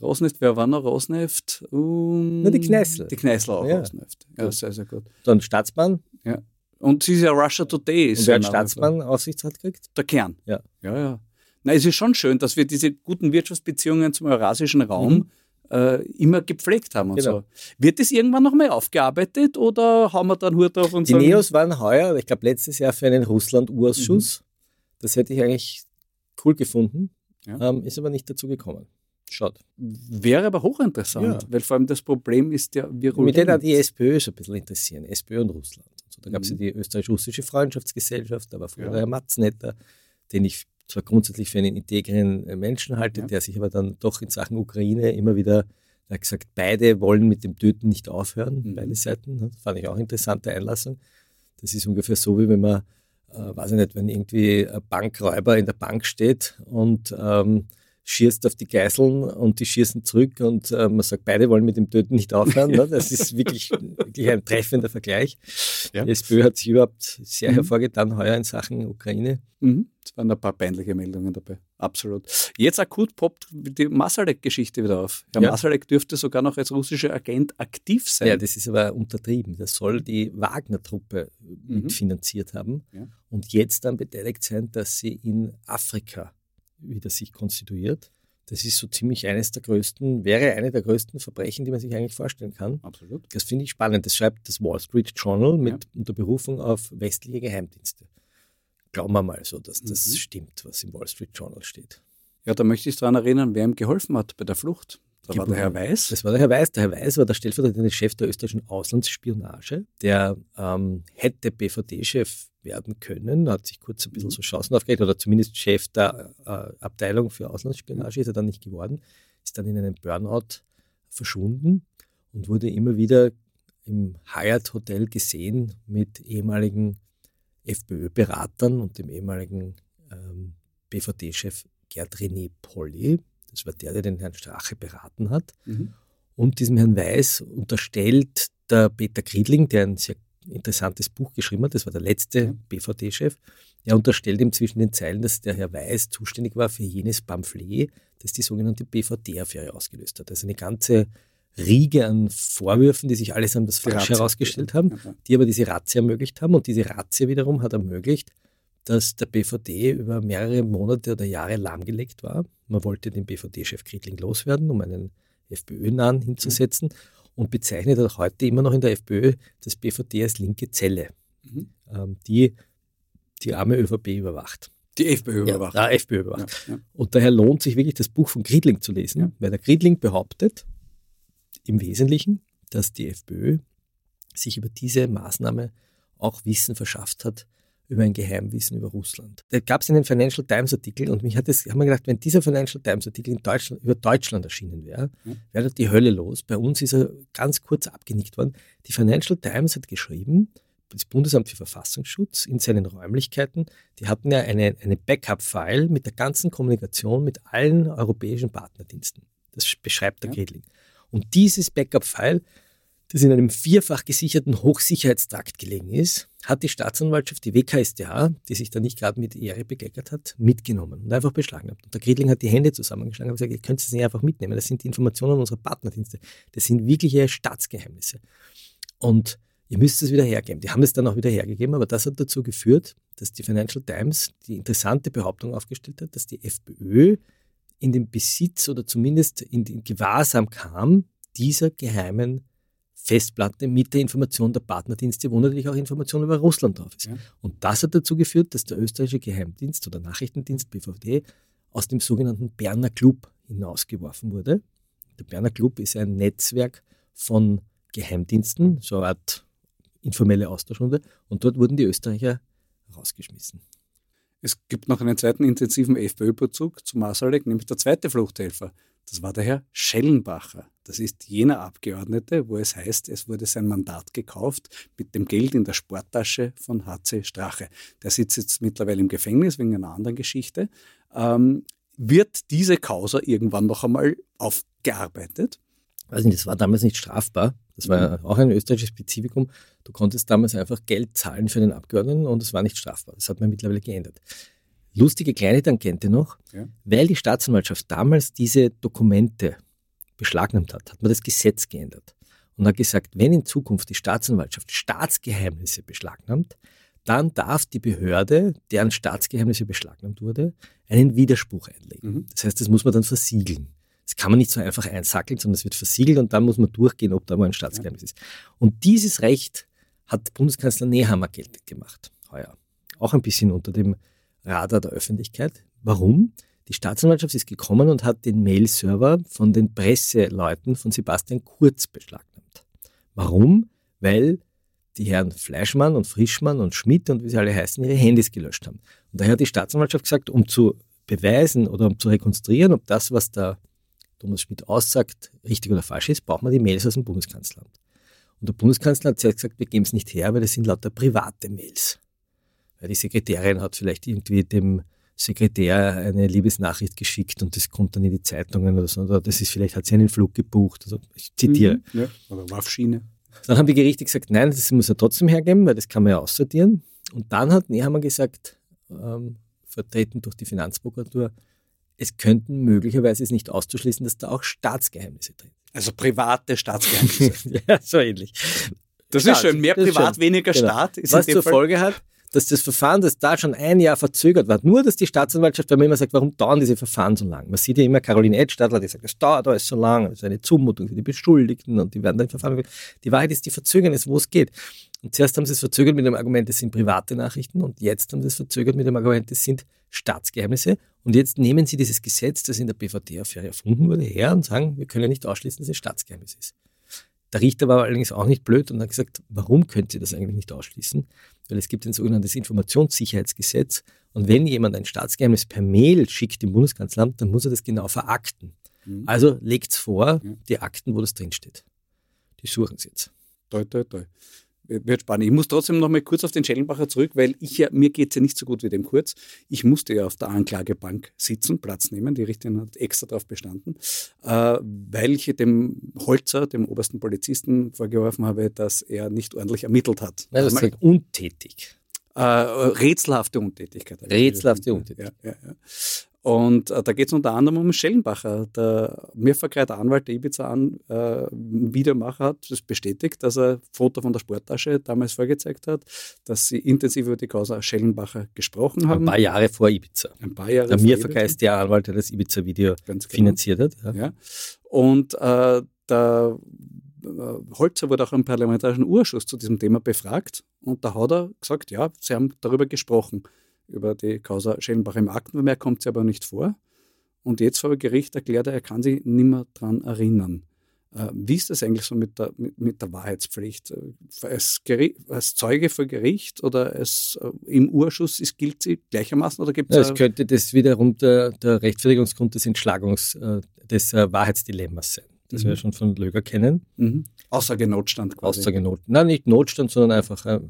Rosneft, wer war noch Rosneft? Um, Na, die Kneißl. Die Kneißl auch Ja. Rosneft. Ja, sehr, sehr gut. Dann Staatsmann. Und sie ist ja Russia Today. Ist Und wer ja hat. Staatsmann Aufsichtsrat gekriegt? Der Kern. Ja. Ja, ja. Na, es ist schon schön, dass wir diese guten Wirtschaftsbeziehungen zum eurasischen Raum Mhm. äh, immer gepflegt haben und Genau. so. Wird das irgendwann noch mal aufgearbeitet oder haben wir dann Hut auf und Die sagen, Neos waren heuer, ich glaube letztes Jahr für einen Russland-Urausschuss. Das hätte ich eigentlich cool gefunden, Ja. ähm, ist aber nicht dazu gekommen. Schaut. wäre aber hochinteressant, Ja. weil vor allem das Problem ist ja virulent. Mich hätte auch die SPÖ so ein bisschen interessieren, SPÖ und Russland. So. Da gab es Mhm. ja die österreichisch-russische Freundschaftsgesellschaft, da war vorher Ja. der Matznetter, den ich zwar grundsätzlich für einen integren äh, Menschen halte, Ja. der sich aber dann doch in Sachen Ukraine immer wieder, er hat gesagt, beide wollen mit dem Töten nicht aufhören, Mhm. beide Seiten. Das fand ich auch eine interessante Einlassung. Das ist ungefähr so, wie wenn man, äh, weiß ich nicht, wenn irgendwie ein Bankräuber in der Bank steht und ähm, schießt auf die Geiseln und die schießen zurück und äh, man sagt, beide wollen mit dem Töten nicht aufhören. Ne? Das ist wirklich, wirklich ein treffender Vergleich. Ja. Die SPÖ hat sich überhaupt sehr Mhm. hervorgetan heuer in Sachen Ukraine. Mhm. Es waren ein paar peinliche Meldungen dabei. Absolut. Jetzt akut poppt die Masalek-Geschichte wieder auf. Herr Ja. Masalek dürfte sogar noch als russischer Agent aktiv sein. Ja, das ist aber untertrieben. Das soll die Wagner-Truppe mitfinanziert haben Ja. und jetzt dann beteiligt sein, dass sie in Afrika wieder sich konstituiert. Das ist so ziemlich eines der größten, wäre eine der größten Verbrechen, die man sich eigentlich vorstellen kann. Absolut. Das finde ich spannend. Das schreibt das Wall Street Journal mit unter Berufung auf westliche Geheimdienste. Glauben wir mal so, dass das Mhm. stimmt, was im Wall Street Journal steht. Ja, da möchte ich daran erinnern, wer ihm geholfen hat bei der Flucht. Da war der Herr. Weiß. Das war der Herr Weiß. Der Herr Weiß war der stellvertretende Chef der österreichischen Auslandsspionage. Der ähm, hätte BVD-Chef werden können, hat sich kurz ein bisschen so Chancen aufgeregt oder zumindest Chef der äh, Abteilung für Auslandsspionage, ist er dann nicht geworden, ist dann in einem Burnout verschwunden und wurde immer wieder im Hyatt Hotel gesehen mit ehemaligen FPÖ-Beratern und dem ehemaligen ähm, BVD-Chef Gerd René Polly. Das war der, der den Herrn Strache beraten hat. Mhm. Und diesem Herrn Weiß unterstellt der Peter Kriedling, der ein sehr interessantes Buch geschrieben hat, das war der letzte Ja. BVD-Chef, er unterstellt ihm zwischen den Zeilen, dass der Herr Weiß zuständig war für jenes Pamphlet, das die sogenannte BVD-Affäre ausgelöst hat. Also eine ganze Riege an Vorwürfen, die sich allesamt als Die falsch Razzia. herausgestellt haben, Ja. die aber diese Razzia ermöglicht haben. Und diese Razzia wiederum hat ermöglicht, dass der BVD über mehrere Monate oder Jahre lahmgelegt war. Man wollte den BVD-Chef Kriegling loswerden, um einen FPÖ-Nahen hinzusetzen und bezeichnet auch heute immer noch in der FPÖ das BVD als linke Zelle, Mhm. ähm, die die arme ÖVP überwacht. Die FPÖ überwacht. Ja, FPÖ überwacht. Ja, ja. Und daher lohnt sich wirklich das Buch von Kriedling zu lesen, Ja. weil der Kriedling behauptet im Wesentlichen, dass die FPÖ sich über diese Maßnahme auch Wissen verschafft hat über ein Geheimwissen über Russland. Da gab es einen Financial Times Artikel und mich hat es, haben wir gedacht, wenn dieser Financial Times Artikel in Deutschland, über Deutschland erschienen wäre, Ja. wäre die Hölle los. Bei uns ist er ganz kurz abgenickt worden. Die Financial Times hat geschrieben, das Bundesamt für Verfassungsschutz in seinen Räumlichkeiten, die hatten ja eine, eine Backup-File mit der ganzen Kommunikation mit allen europäischen Partnerdiensten. Das beschreibt der Ja. Gredling. Und dieses Backup-File, das in einem vierfach gesicherten Hochsicherheitstrakt gelegen ist, hat die Staatsanwaltschaft, die WKStH, die sich da nicht gerade mit Ehre bekleckert hat, mitgenommen und einfach beschlagnahmt. Und der Gredling hat die Hände zusammengeschlagen und gesagt, ihr könnt es nicht einfach mitnehmen. Das sind die Informationen unserer Partnerdienste. Das sind wirkliche Staatsgeheimnisse. Und ihr müsst es wieder hergeben. Die haben es dann auch wieder hergegeben, aber das hat dazu geführt, dass die Financial Times die interessante Behauptung aufgestellt hat, dass die FPÖ in den Besitz oder zumindest in den Gewahrsam kam dieser geheimen Festplatte mit der Information der Partnerdienste, wo natürlich auch Information über Russland drauf ist. Ja. Und das hat dazu geführt, dass der österreichische Geheimdienst oder Nachrichtendienst BVD aus dem sogenannten Berner Club hinausgeworfen wurde. Der Berner Club ist ein Netzwerk von Geheimdiensten, so eine Art informelle Austauschrunde. Und dort wurden die Österreicher rausgeschmissen. Es gibt noch einen zweiten intensiven FPÖ-Bezug zu Masalek, nämlich der zweite Fluchthelfer. Das war der Herr Schellenbacher. Das ist jener Abgeordnete, wo es heißt, es wurde sein Mandat gekauft mit dem Geld in der Sporttasche von HC Strache. Der sitzt jetzt mittlerweile im Gefängnis wegen einer anderen Geschichte. Ähm, wird diese Causa irgendwann noch einmal aufgearbeitet? weiß nicht, das war damals nicht strafbar. Das war auch ein österreichisches Spezifikum. Du konntest damals einfach Geld zahlen für den Abgeordneten und es war nicht strafbar. Das hat man mittlerweile geändert. Lustige kleine Tangente noch, Ja. weil die Staatsanwaltschaft damals diese Dokumente beschlagnahmt hat, hat man das Gesetz geändert und hat gesagt, wenn in Zukunft die Staatsanwaltschaft Staatsgeheimnisse beschlagnahmt, dann darf die Behörde, deren Staatsgeheimnisse beschlagnahmt wurde, einen Widerspruch einlegen. Mhm. Das heißt, das muss man dann versiegeln. Das kann man nicht so einfach einsackeln, sondern es wird versiegelt und dann muss man durchgehen, ob da mal ein Staatsgeheimnis ist. Und dieses Recht hat Bundeskanzler Nehammer geltend gemacht, heuer. Auch ein bisschen unter dem Radar der Öffentlichkeit. Warum? Die Staatsanwaltschaft ist gekommen und hat den Mail-Server von den Presseleuten von Sebastian Kurz beschlagnahmt. Warum? Weil die Herren Fleischmann und Frischmann und Schmidt und wie sie alle heißen, ihre Handys gelöscht haben. Und daher hat die Staatsanwaltschaft gesagt, um zu beweisen oder um zu rekonstruieren, ob das, was der Thomas Schmidt aussagt, richtig oder falsch ist, braucht man die Mails aus dem Bundeskanzleramt. Und der Bundeskanzler hat gesagt, wir geben es nicht her, weil das sind lauter private Mails. Weil die Sekretärin hat vielleicht irgendwie dem Sekretär eine Liebesnachricht geschickt und das kommt dann in die Zeitungen oder so. Oder das ist vielleicht, hat sie einen Flug gebucht. Also ich zitiere. Mhm, ja, oder Waffschiene. Dann haben die Gerichte gesagt, nein, das muss er trotzdem hergeben, weil das kann man ja aussortieren. Und dann hat Nehammer gesagt, ähm, vertreten durch die Finanzprokuratur, es könnten möglicherweise es nicht auszuschließen, dass da auch Staatsgeheimnisse drin sind. Also private Staatsgeheimnisse. ja, so ähnlich. Das ja, ist schön. Mehr privat, schön. weniger genau. Staat. Ist Was zur Folge hat, dass das Verfahren, das da schon ein Jahr verzögert war, nur dass die Staatsanwaltschaft, wenn man immer sagt, warum dauern diese Verfahren so lang? Man sieht ja immer Caroline Edstadler, die sagt, es dauert alles so lang, das ist eine Zumutung für die Beschuldigten und die werden dann Verfahren. Die Wahrheit ist, die verzögern es, wo es geht. Und zuerst haben sie es verzögert mit dem Argument, es sind private Nachrichten und jetzt haben sie es verzögert mit dem Argument, es sind Staatsgeheimnisse. Und jetzt nehmen sie dieses Gesetz, das in der BVD-Affäre erfunden wurde, her und sagen, wir können nicht ausschließen, dass es Staatsgeheimnis ist. Der Richter war allerdings auch nicht blöd und hat gesagt, warum könnt ihr das eigentlich nicht ausschließen? Weil es gibt ein sogenanntes Informationssicherheitsgesetz und wenn jemand ein Staatsgeheimnis per Mail schickt im Bundeskanzleramt, dann muss er das genau verakten. Mhm. Also legt es vor, die Akten, wo das drinsteht. Die suchen sie jetzt. Toi, toi, toi wird spannend. Ich muss trotzdem noch mal kurz auf den Schellenbacher zurück, weil ich ja, mir geht es ja nicht so gut wie dem Kurz. Ich musste ja auf der Anklagebank sitzen, Platz nehmen. Die Richterin hat extra darauf bestanden, äh, weil ich dem Holzer, dem obersten Polizisten, vorgeworfen habe, dass er nicht ordentlich ermittelt hat. Ja, das ist untätig. Äh, rätselhafte Untätigkeit. Rätselhafte Untätigkeit. Ja, ja. Und äh, da geht es unter anderem um Schellenbacher. Der mehrfach Anwalt der Ibiza an, äh, Videomacher hat das bestätigt, dass er ein Foto von der Sporttasche damals vorgezeigt hat, dass sie intensiv über die Causa Schellenbacher gesprochen haben. Ein paar Jahre vor Ibiza. Ein paar Jahre der Mirfaka ist der Anwalt, der das Ibiza-Video genau. finanziert hat. Ja. ja. Und äh, der äh, Holzer wurde auch im Parlamentarischen Urschuss zu diesem Thema befragt und da hat er gesagt, ja, sie haben darüber gesprochen über die Causa Schellenbach im Aktenvermerk kommt sie aber nicht vor. Und jetzt vor Gericht erklärt er, er kann sich nicht mehr daran erinnern. Äh, wie ist das eigentlich so mit der, mit, mit der Wahrheitspflicht? Äh, als, als, Zeuge vor Gericht oder als, äh, im Urschuss ist, gilt sie gleichermaßen? Oder gibt's ja, es könnte das wiederum der, der Rechtfertigungsgrund des Entschlagungs, des Wahrheitsdilemmas sein. Das mhm. wir schon von Löger kennen. Mhm. Aussage-Notstand quasi. Aussage-Notstand. Nein, nicht Notstand, sondern einfach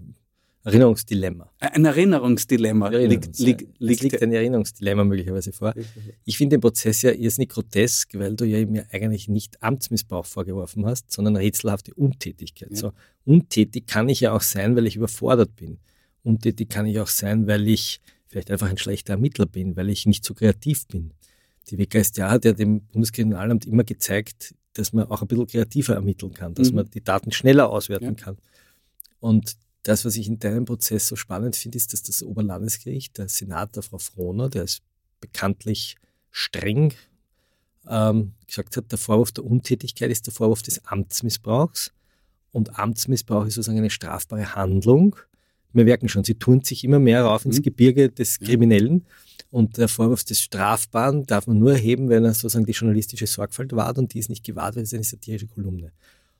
Erinnerungsdilemma. Ein Erinnerungsdilemma. Liegt, liegt, liegt, liegt ein Erinnerungsdilemma möglicherweise vor. Ich finde den Prozess ja irrsinnig grotesk, weil du ja mir eigentlich nicht Amtsmissbrauch vorgeworfen hast, sondern rätselhafte Untätigkeit. Ja. So, untätig kann ich ja auch sein, weil ich überfordert bin. Untätig kann ich auch sein, weil ich vielleicht einfach ein schlechter Ermittler bin, weil ich nicht so kreativ bin. Die WKStA hat ja dem Bundeskriminalamt immer gezeigt, dass man auch ein bisschen kreativer ermitteln kann, dass mhm. man die Daten schneller auswerten ja. kann. Und das, was ich in deinem Prozess so spannend finde, ist, dass das Oberlandesgericht, der Senator Frau Frohner, der ist bekanntlich streng, ähm, gesagt hat, der Vorwurf der Untätigkeit ist der Vorwurf des Amtsmissbrauchs. Und Amtsmissbrauch ist sozusagen eine strafbare Handlung. Wir merken schon, sie turnt sich immer mehr rauf ins mhm. Gebirge des Kriminellen. Und der Vorwurf des Strafbaren darf man nur erheben, wenn er sozusagen die journalistische Sorgfalt wahrt und die ist nicht gewahrt, weil es eine satirische Kolumne.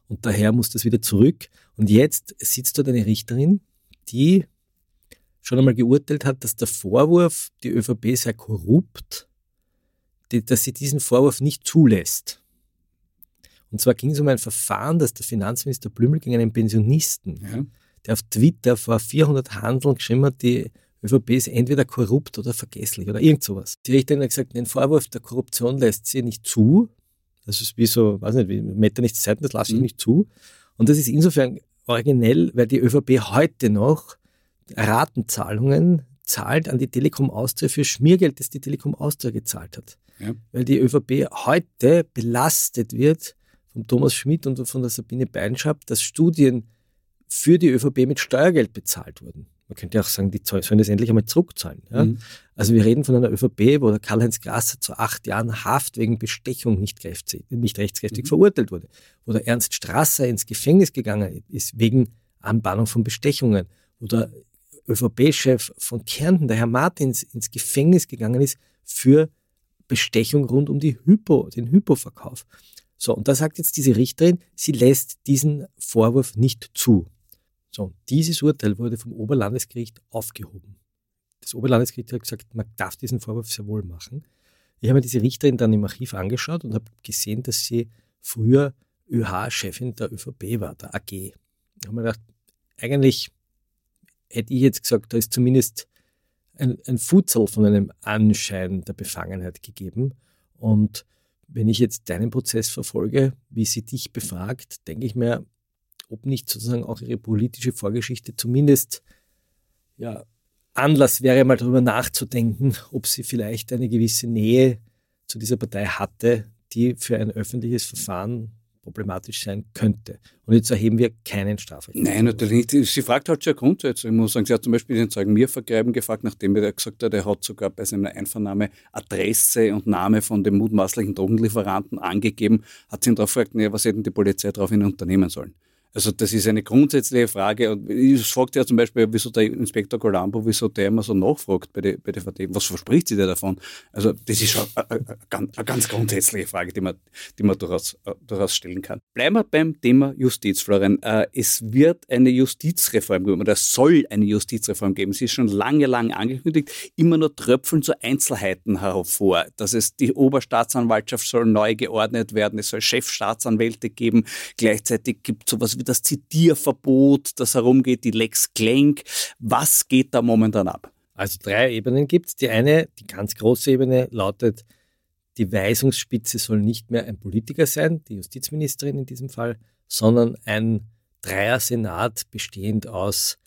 Und daher muss das wieder zurück. Und jetzt sitzt dort eine Richterin, die schon einmal geurteilt hat, dass der Vorwurf, die ÖVP sei korrupt, die, dass sie diesen Vorwurf nicht zulässt. Und zwar ging es um ein Verfahren, das der Finanzminister Blümel gegen einen Pensionisten, ja. der auf Twitter vor 400 Handeln geschrieben hat, die ÖVP ist entweder korrupt oder vergesslich oder irgend sowas. Die Richterin hat gesagt, den Vorwurf der Korruption lässt sie nicht zu, das ist wie so, weiß nicht, wie Metternich Seiten, das lasse ich mhm. nicht zu. Und das ist insofern originell, weil die ÖVP heute noch Ratenzahlungen zahlt an die Telekom Austria für Schmiergeld, das die Telekom Austria gezahlt hat. Ja. Weil die ÖVP heute belastet wird von Thomas Schmidt und von der Sabine Beinschab, dass Studien für die ÖVP mit Steuergeld bezahlt wurden. Man könnte auch sagen, die sollen das endlich einmal zurückzahlen. Ja? Mhm. Also wir reden von einer ÖVP, wo der Karl-Heinz Grasser zu acht Jahren Haft wegen Bestechung nicht, nicht rechtskräftig mhm. verurteilt wurde, wo der Ernst Strasser ins Gefängnis gegangen ist wegen Anbahnung von Bestechungen, wo der ÖVP-Chef von Kärnten, der Herr Martins, ins Gefängnis gegangen ist für Bestechung rund um die Hypo, den Hypoverkauf. So, und da sagt jetzt diese Richterin, sie lässt diesen Vorwurf nicht zu. So, dieses Urteil wurde vom Oberlandesgericht aufgehoben. Das Oberlandesgericht hat gesagt, man darf diesen Vorwurf sehr wohl machen. Ich habe mir diese Richterin dann im Archiv angeschaut und habe gesehen, dass sie früher ÖH-Chefin der ÖVP war, der AG. Ich habe mir gedacht, eigentlich hätte ich jetzt gesagt, da ist zumindest ein, ein Futzel von einem Anschein der Befangenheit gegeben. Und wenn ich jetzt deinen Prozess verfolge, wie sie dich befragt, denke ich mir, ob nicht sozusagen auch ihre politische Vorgeschichte zumindest ja, Anlass wäre, mal darüber nachzudenken, ob sie vielleicht eine gewisse Nähe zu dieser Partei hatte, die für ein öffentliches Verfahren problematisch sein könnte. Und jetzt erheben wir keinen Strafrecht. Nein, natürlich nicht. Sie fragt halt schon grundsätzlich. Ich muss sagen, sie hat zum Beispiel den Zeugen mir vergräben gefragt, nachdem er gesagt hat, er hat sogar bei seiner Einvernahme Adresse und Name von dem mutmaßlichen Drogenlieferanten angegeben, hat sie ihn darauf gefragt, was hätten die Polizei daraufhin unternehmen sollen. Also das ist eine grundsätzliche Frage. Und ich fragte ja zum Beispiel, wieso der Inspektor Colombo, wieso der immer so nachfragt bei der, bei der VD, was verspricht sie dir davon? Also das ist schon eine, eine, eine ganz grundsätzliche Frage, die man, die man durchaus, durchaus stellen kann. Bleiben wir beim Thema Justiz, Florian. Äh, es wird eine Justizreform geben oder es soll eine Justizreform geben. Sie ist schon lange, lange angekündigt. Immer nur tröpfeln so Einzelheiten hervor, dass es die Oberstaatsanwaltschaft soll neu geordnet werden, es soll Chefstaatsanwälte geben. Gleichzeitig gibt es sowas wie das Zitierverbot, das herumgeht, die Lex Klenk. Was geht da momentan ab? Also drei Ebenen gibt es. Die eine, die ganz große Ebene, lautet, die Weisungsspitze soll nicht mehr ein Politiker sein, die Justizministerin in diesem Fall, sondern ein Dreier-Senat bestehend aus,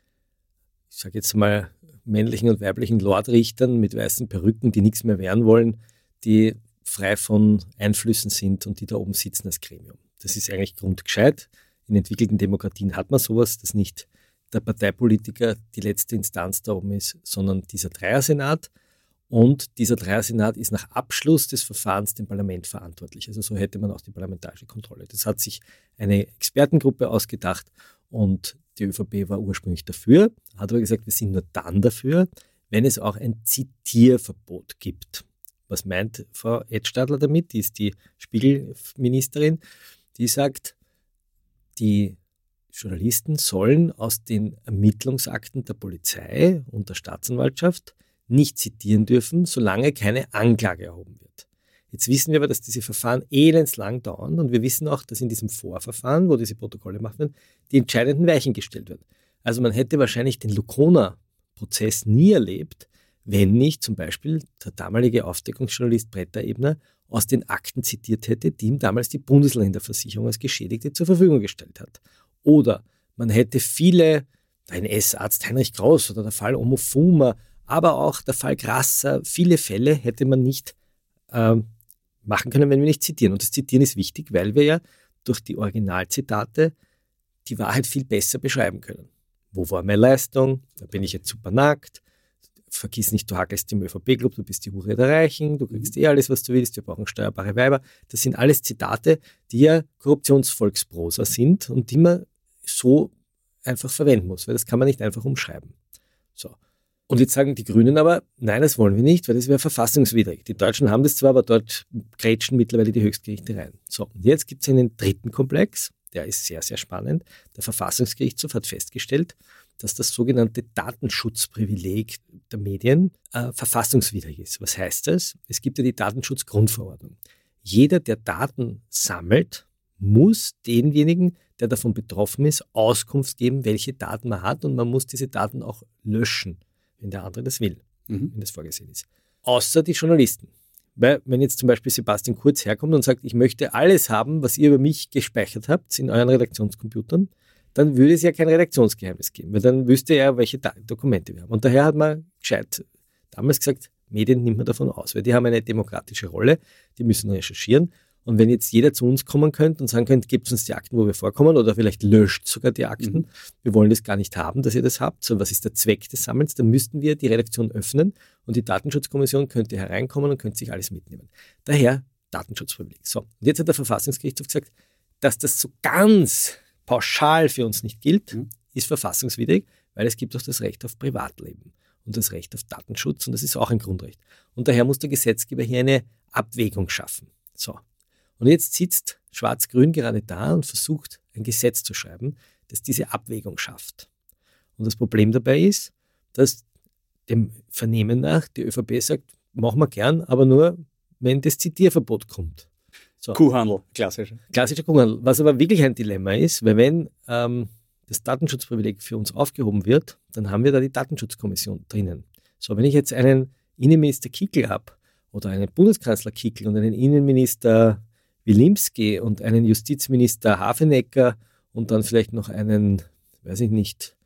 ich sage jetzt mal, männlichen und weiblichen Lordrichtern mit weißen Perücken, die nichts mehr wehren wollen, die frei von Einflüssen sind und die da oben sitzen als Gremium. Das ist eigentlich grundgescheit. In entwickelten Demokratien hat man sowas, dass nicht der Parteipolitiker die letzte Instanz da oben ist, sondern dieser Dreiersenat. Und dieser Dreiersenat ist nach Abschluss des Verfahrens dem Parlament verantwortlich. Also so hätte man auch die parlamentarische Kontrolle. Das hat sich eine Expertengruppe ausgedacht und die ÖVP war ursprünglich dafür, hat aber gesagt, wir sind nur dann dafür, wenn es auch ein Zitierverbot gibt. Was meint Frau Edstadler damit? Die ist die Spiegelministerin. Die sagt, die Journalisten sollen aus den Ermittlungsakten der Polizei und der Staatsanwaltschaft nicht zitieren dürfen, solange keine Anklage erhoben wird. Jetzt wissen wir aber, dass diese Verfahren elendslang dauern und wir wissen auch, dass in diesem Vorverfahren, wo diese Protokolle gemacht werden, die entscheidenden Weichen gestellt werden. Also man hätte wahrscheinlich den Lukona-Prozess nie erlebt, wenn nicht zum Beispiel der damalige Aufdeckungsjournalist Bretter Ebner aus den Akten zitiert hätte, die ihm damals die Bundesländerversicherung als Geschädigte zur Verfügung gestellt hat. Oder man hätte viele, der NS-Arzt Heinrich Kraus oder der Fall Omofuma, aber auch der Fall Grasser, viele Fälle hätte man nicht äh, machen können, wenn wir nicht zitieren. Und das Zitieren ist wichtig, weil wir ja durch die Originalzitate die Wahrheit viel besser beschreiben können. Wo war meine Leistung? Da bin ich jetzt super nackt vergiss nicht, du hackelst im ÖVP-Club, du bist die Hure der Reichen, du kriegst eh alles, was du willst, wir brauchen steuerbare Weiber. Das sind alles Zitate, die ja Korruptionsvolksprosa sind und die man so einfach verwenden muss, weil das kann man nicht einfach umschreiben. So. Und jetzt sagen die Grünen aber, nein, das wollen wir nicht, weil das wäre verfassungswidrig. Die Deutschen haben das zwar, aber dort grätschen mittlerweile die Höchstgerichte rein. So, und jetzt gibt es einen dritten Komplex, der ist sehr, sehr spannend. Der Verfassungsgerichtshof hat festgestellt, dass das sogenannte Datenschutzprivileg der Medien äh, verfassungswidrig ist. Was heißt das? Es gibt ja die Datenschutzgrundverordnung. Jeder, der Daten sammelt, muss denjenigen, der davon betroffen ist, Auskunft geben, welche Daten man hat und man muss diese Daten auch löschen, wenn der andere das will, mhm. wenn das vorgesehen ist. Außer die Journalisten. Weil wenn jetzt zum Beispiel Sebastian Kurz herkommt und sagt, ich möchte alles haben, was ihr über mich gespeichert habt in euren Redaktionscomputern, dann würde es ja kein Redaktionsgeheimnis geben, weil dann wüsste er, welche Dokumente wir haben. Und daher hat man gescheit damals gesagt, Medien nimmt man davon aus, weil die haben eine demokratische Rolle, die müssen recherchieren. Und wenn jetzt jeder zu uns kommen könnte und sagen könnte, gebt uns die Akten, wo wir vorkommen, oder vielleicht löscht sogar die Akten, mhm. wir wollen das gar nicht haben, dass ihr das habt, so was ist der Zweck des Sammelns, dann müssten wir die Redaktion öffnen und die Datenschutzkommission könnte hereinkommen und könnte sich alles mitnehmen. Daher Datenschutzprivileg. So, und jetzt hat der Verfassungsgerichtshof gesagt, dass das so ganz pauschal für uns nicht gilt, mhm. ist verfassungswidrig, weil es gibt auch das Recht auf Privatleben und das Recht auf Datenschutz und das ist auch ein Grundrecht. Und daher muss der Gesetzgeber hier eine Abwägung schaffen. So. Und jetzt sitzt Schwarz-Grün gerade da und versucht, ein Gesetz zu schreiben, das diese Abwägung schafft. Und das Problem dabei ist, dass dem Vernehmen nach die ÖVP sagt, machen wir gern, aber nur, wenn das Zitierverbot kommt. So. Kuhhandel, klassischer. Klassischer Kuhhandel. Was aber wirklich ein Dilemma ist, weil wenn ähm, das Datenschutzprivileg für uns aufgehoben wird, dann haben wir da die Datenschutzkommission drinnen. So, wenn ich jetzt einen Innenminister Kickel habe oder einen Bundeskanzler Kickel und einen Innenminister Wilimski und einen Justizminister Hafenecker und dann vielleicht noch einen, weiß ich nicht,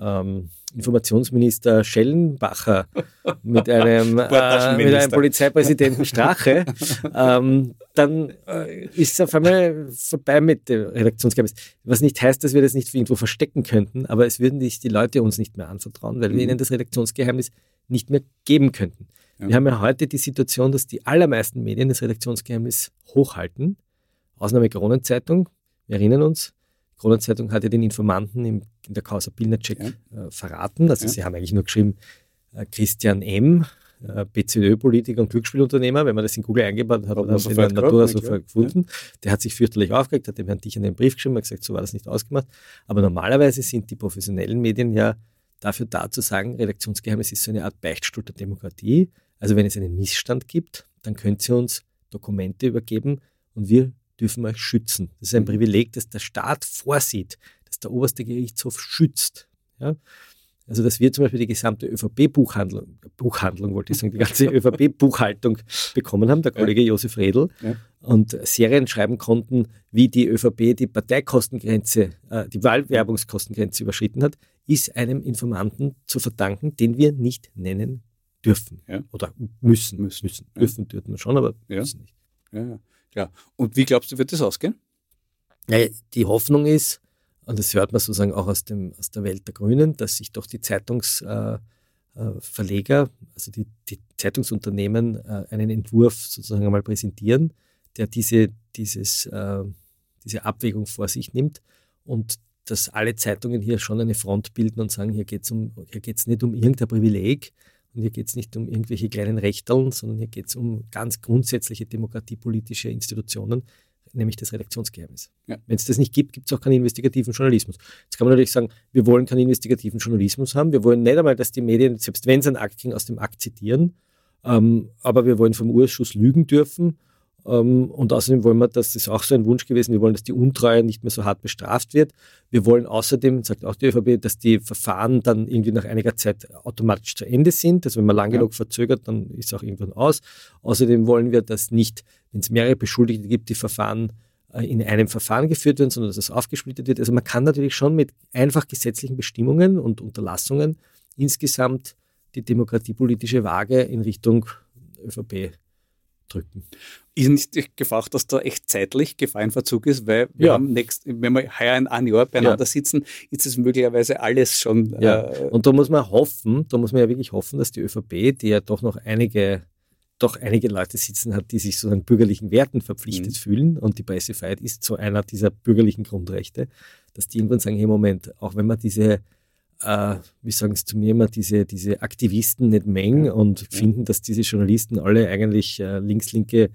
ähm, Informationsminister Schellenbacher mit einem, äh, mit einem Polizeipräsidenten Strache, ähm, dann äh, ist es auf einmal vorbei mit dem Redaktionsgeheimnis. Was nicht heißt, dass wir das nicht irgendwo verstecken könnten, aber es würden sich die Leute uns nicht mehr anvertrauen, weil wir mhm. ihnen das Redaktionsgeheimnis nicht mehr geben könnten. Ja. Wir haben ja heute die Situation, dass die allermeisten Medien das Redaktionsgeheimnis hochhalten. Ausnahme Kronenzeitung. Wir erinnern uns, Kronenzeitung hat ja den Informanten im, in der Causa Pilnacek ja. äh, verraten. Also ja. sie haben eigentlich nur geschrieben, äh, Christian M., äh, BZÖ-Politiker und Glücksspielunternehmer. Wenn man das in Google eingebaut hat, hat man den Natura sofort gefunden. Ja. Der hat sich fürchterlich aufgeregt, hat dem Herrn Dich einen Brief geschrieben, hat gesagt, so war das nicht ausgemacht. Aber normalerweise sind die professionellen Medien ja dafür da zu sagen, Redaktionsgeheimnis ist so eine Art Beichtstuhl der Demokratie. Also wenn es einen Missstand gibt, dann könnt ihr uns Dokumente übergeben und wir dürfen euch schützen. Das ist ein mhm. Privileg, das der Staat vorsieht, dass der oberste Gerichtshof schützt. Ja? Also, dass wir zum Beispiel die gesamte ÖVP-Buchhandlung, Buchhandlung wollte ich sagen, die ganze ÖVP-Buchhaltung bekommen haben, der Kollege ja. Josef Redl, ja. und Serien schreiben konnten, wie die ÖVP die Parteikostengrenze, äh, die Wahlwerbungskostengrenze überschritten hat, ist einem Informanten zu verdanken, den wir nicht nennen dürfen. Ja. Oder müssen. Müssen. müssen. Dürfen dürfen wir schon, aber müssen nicht. Ja. Ja. Und wie glaubst du, wird das ausgehen? Ja, die Hoffnung ist, und das hört man sozusagen auch aus, dem, aus der Welt der Grünen, dass sich doch die Zeitungsverleger, äh, äh, also die, die Zeitungsunternehmen, äh, einen Entwurf sozusagen einmal präsentieren, der diese, dieses, diese Abwägung vor sich nimmt und dass alle Zeitungen hier schon eine Front bilden und sagen, hier geht es um, nicht um irgendein Privileg, und hier geht es nicht um irgendwelche kleinen Rechteln, sondern hier geht es um ganz grundsätzliche demokratiepolitische Institutionen, nämlich das Redaktionsgeheimnis. Ja. Wenn es das nicht gibt, gibt es auch keinen investigativen Journalismus. Jetzt kann man natürlich sagen, wir wollen keinen investigativen Journalismus haben. Wir wollen nicht einmal, dass die Medien, selbst wenn sie einen Akt kriegen, aus dem Akt zitieren. Ähm, aber wir wollen vom Urschuss lügen dürfen und außerdem wollen wir, das ist auch so ein Wunsch gewesen, wir wollen, dass die Untreue nicht mehr so hart bestraft wird. Wir wollen außerdem, sagt auch die ÖVP, dass die Verfahren dann irgendwie nach einiger Zeit automatisch zu Ende sind. Also wenn man lang ja. genug verzögert, dann ist es auch irgendwann aus. Außerdem wollen wir, dass nicht, wenn es mehrere Beschuldigte gibt, die Verfahren äh, in einem Verfahren geführt werden, sondern dass es aufgesplittet wird. Also man kann natürlich schon mit einfach gesetzlichen Bestimmungen und Unterlassungen insgesamt die demokratiepolitische Waage in Richtung ÖVP drücken. Ist nicht die Gefahr, dass da echt zeitlich Gefahr in Verzug ist, weil wir ja. haben nächst, wenn wir heuer in einem Jahr beieinander ja. sitzen, ist es möglicherweise alles schon. Ja. Äh, und da muss man hoffen, da muss man ja wirklich hoffen, dass die ÖVP, die ja doch noch einige doch einige Leute sitzen hat, die sich so an bürgerlichen Werten verpflichtet mhm. fühlen und die Pressefreiheit ist so einer dieser bürgerlichen Grundrechte, dass die irgendwann sagen, hey Moment, auch wenn man diese äh, wie sagen es zu mir immer, diese, diese Aktivisten nicht mengen und ja. finden, dass diese Journalisten alle eigentlich äh, links-linke,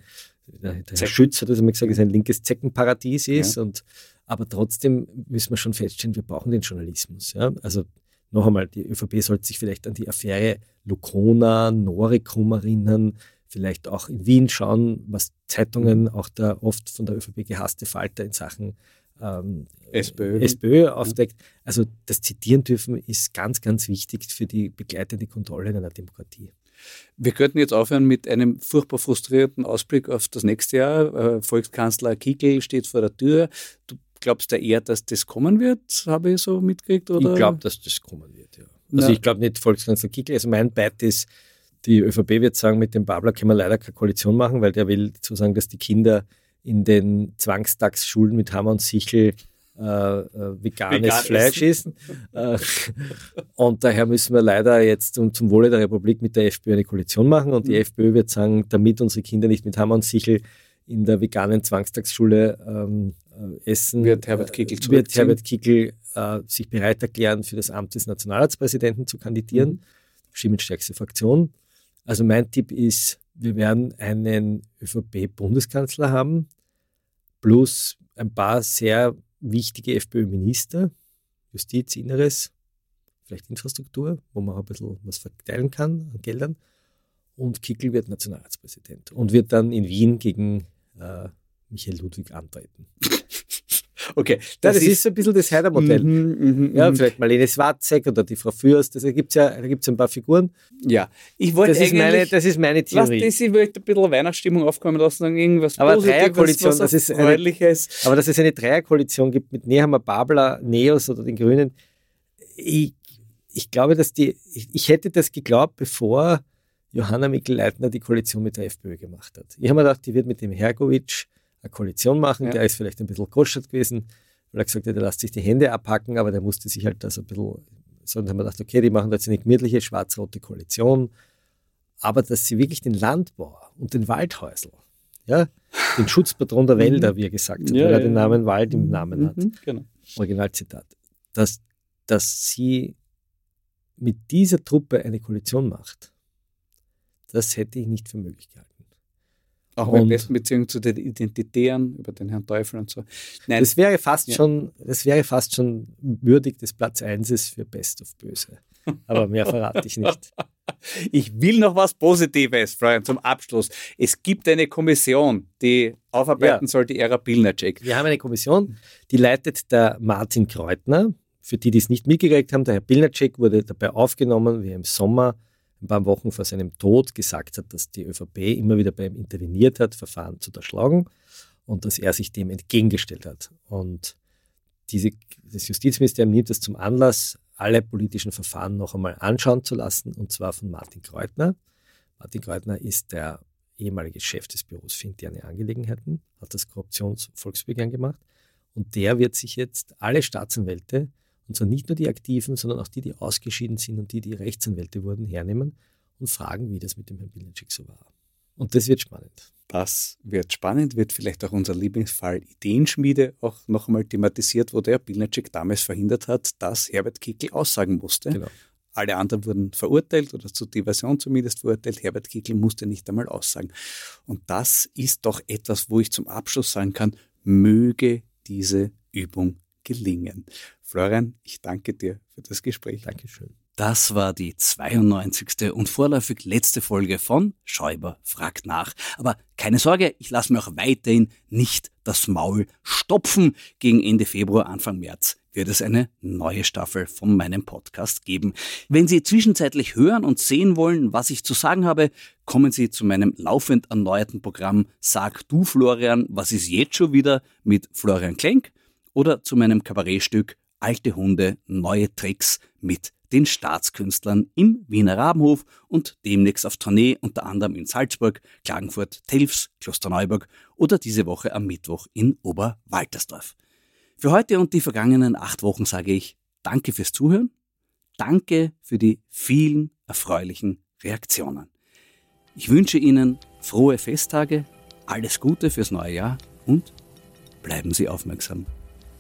der Herr Schütz hat das immer gesagt, ist ein linkes Zeckenparadies ist. Ja. Und, aber trotzdem müssen wir schon feststellen, wir brauchen den Journalismus. Ja? Also noch einmal, die ÖVP sollte sich vielleicht an die Affäre Lucona, Noricum erinnern, vielleicht auch in Wien schauen, was Zeitungen, mhm. auch der oft von der ÖVP gehasste Falter in Sachen ähm, SPÖ. SPÖ aufdeckt. Also das Zitieren dürfen ist ganz, ganz wichtig für die begleitende Kontrolle in einer Demokratie. Wir könnten jetzt aufhören mit einem furchtbar frustrierten Ausblick auf das nächste Jahr. Äh, Volkskanzler Kickel steht vor der Tür. Du glaubst ja eher, dass das kommen wird, habe ich so mitgekriegt? Oder? Ich glaube, dass das kommen wird, ja. Also ja. ich glaube nicht Volkskanzler Kickel. Also mein Beit ist, die ÖVP wird sagen, mit dem Babler können wir leider keine Koalition machen, weil der will sozusagen, dass die Kinder in den Zwangstagsschulen mit Hammer und Sichel äh, äh, veganes Vegan Fleisch essen. Äh, und daher müssen wir leider jetzt zum, zum Wohle der Republik mit der FPÖ eine Koalition machen. Und die mhm. FPÖ wird sagen, damit unsere Kinder nicht mit Hammer und Sichel in der veganen Zwangstagsschule ähm, äh, essen, wird Herbert Kickl, wird Herbert Kickl äh, sich bereit erklären, für das Amt des Nationalratspräsidenten zu kandidieren. Mhm. Stimmenstärkste Fraktion. Also mein Tipp ist, wir werden einen ÖVP-Bundeskanzler haben, plus ein paar sehr wichtige FPÖ-Minister, Justiz, Inneres, vielleicht Infrastruktur, wo man auch ein bisschen was verteilen kann an Geldern. Und Kickel wird Nationalratspräsident und wird dann in Wien gegen äh, Michael Ludwig antreten. Okay, das, das ist, ist, ein bisschen das Heider-Modell. Mm, mm, ja, mhm. vielleicht Marlene Swatzek oder die Frau Fürst, also da gibt es ja, da gibt's ein paar Figuren. Ja, ich wollte das, ist meine, das ist meine Theorie. Was, das, ich wollte ein bisschen Weihnachtsstimmung aufkommen lassen, irgendwas aber Dreierkoalition, das ist eine, aber dass es eine Dreierkoalition gibt mit Nehammer, Babler, Neos oder den Grünen, ich, ich glaube, dass die, ich, ich hätte das geglaubt, bevor Johanna Mikl-Leitner die Koalition mit der FPÖ gemacht hat. Ich habe mir gedacht, die wird mit dem Hergovic eine Koalition machen. Ja. Der ist vielleicht ein bisschen koschert gewesen, weil er gesagt hat, er lässt sich die Hände abhacken, aber der musste sich halt da so ein bisschen, so, und haben wir gedacht, okay, die machen jetzt eine gemütliche schwarz-rote Koalition, aber dass sie wirklich den Landbau und den Waldhäusl, ja, den Schutzpatron der Wälder, mhm. wie er gesagt hat, ja, weil er ja, den Namen Wald im Namen hat, mhm, genau. Originalzitat, dass, dass sie mit dieser Truppe eine Koalition macht, das hätte ich nicht für möglich gehalten. Auch mit besten Beziehung zu den Identitären, über den Herrn Teufel und so. Nein. Das wäre fast ja. schon, das wäre fast schon würdig des Platz 1 für Best of Böse. Aber mehr verrate ich nicht. Ich will noch was Positives, Freund, zum Abschluss. Es gibt eine Kommission, die aufarbeiten ja. soll die Ära Pilnacek. Wir haben eine Kommission, die leitet der Martin Kreutner. Für die, die es nicht mitgekriegt haben, der Herr Pilnacek wurde dabei aufgenommen, wie er im Sommer ein paar Wochen vor seinem Tod gesagt hat, dass die ÖVP immer wieder bei ihm interveniert hat, Verfahren zu erschlagen und dass er sich dem entgegengestellt hat. Und diese, das Justizministerium nimmt es zum Anlass, alle politischen Verfahren noch einmal anschauen zu lassen, und zwar von Martin Kreutner. Martin Kreutner ist der ehemalige Chef des Büros für interne Angelegenheiten, hat das Korruptionsvolksbegehren gemacht und der wird sich jetzt alle Staatsanwälte und zwar nicht nur die Aktiven, sondern auch die, die ausgeschieden sind und die, die Rechtsanwälte wurden, hernehmen und fragen, wie das mit dem Herrn Bilnacek so war. Und das wird spannend. Das wird spannend, wird vielleicht auch unser Lieblingsfall Ideenschmiede auch noch einmal thematisiert, wo der Bilnacek damals verhindert hat, dass Herbert Kickl aussagen musste. Genau. Alle anderen wurden verurteilt oder zur Diversion zumindest verurteilt. Herbert Kickl musste nicht einmal aussagen. Und das ist doch etwas, wo ich zum Abschluss sagen kann, möge diese Übung gelingen. Florian, ich danke dir für das Gespräch. Dankeschön. Das war die 92. und vorläufig letzte Folge von Schäuber fragt nach. Aber keine Sorge, ich lasse mir auch weiterhin nicht das Maul stopfen. Gegen Ende Februar, Anfang März wird es eine neue Staffel von meinem Podcast geben. Wenn Sie zwischenzeitlich hören und sehen wollen, was ich zu sagen habe, kommen Sie zu meinem laufend erneuerten Programm Sag du Florian, was ist jetzt schon wieder mit Florian Klenk oder zu meinem Kabarettstück Alte Hunde, neue Tricks mit den Staatskünstlern im Wiener Rabenhof und demnächst auf Tournee unter anderem in Salzburg, Klagenfurt, Telfs, Klosterneuburg oder diese Woche am Mittwoch in Oberwaltersdorf. Für heute und die vergangenen acht Wochen sage ich Danke fürs Zuhören, danke für die vielen erfreulichen Reaktionen. Ich wünsche Ihnen frohe Festtage, alles Gute fürs neue Jahr und bleiben Sie aufmerksam.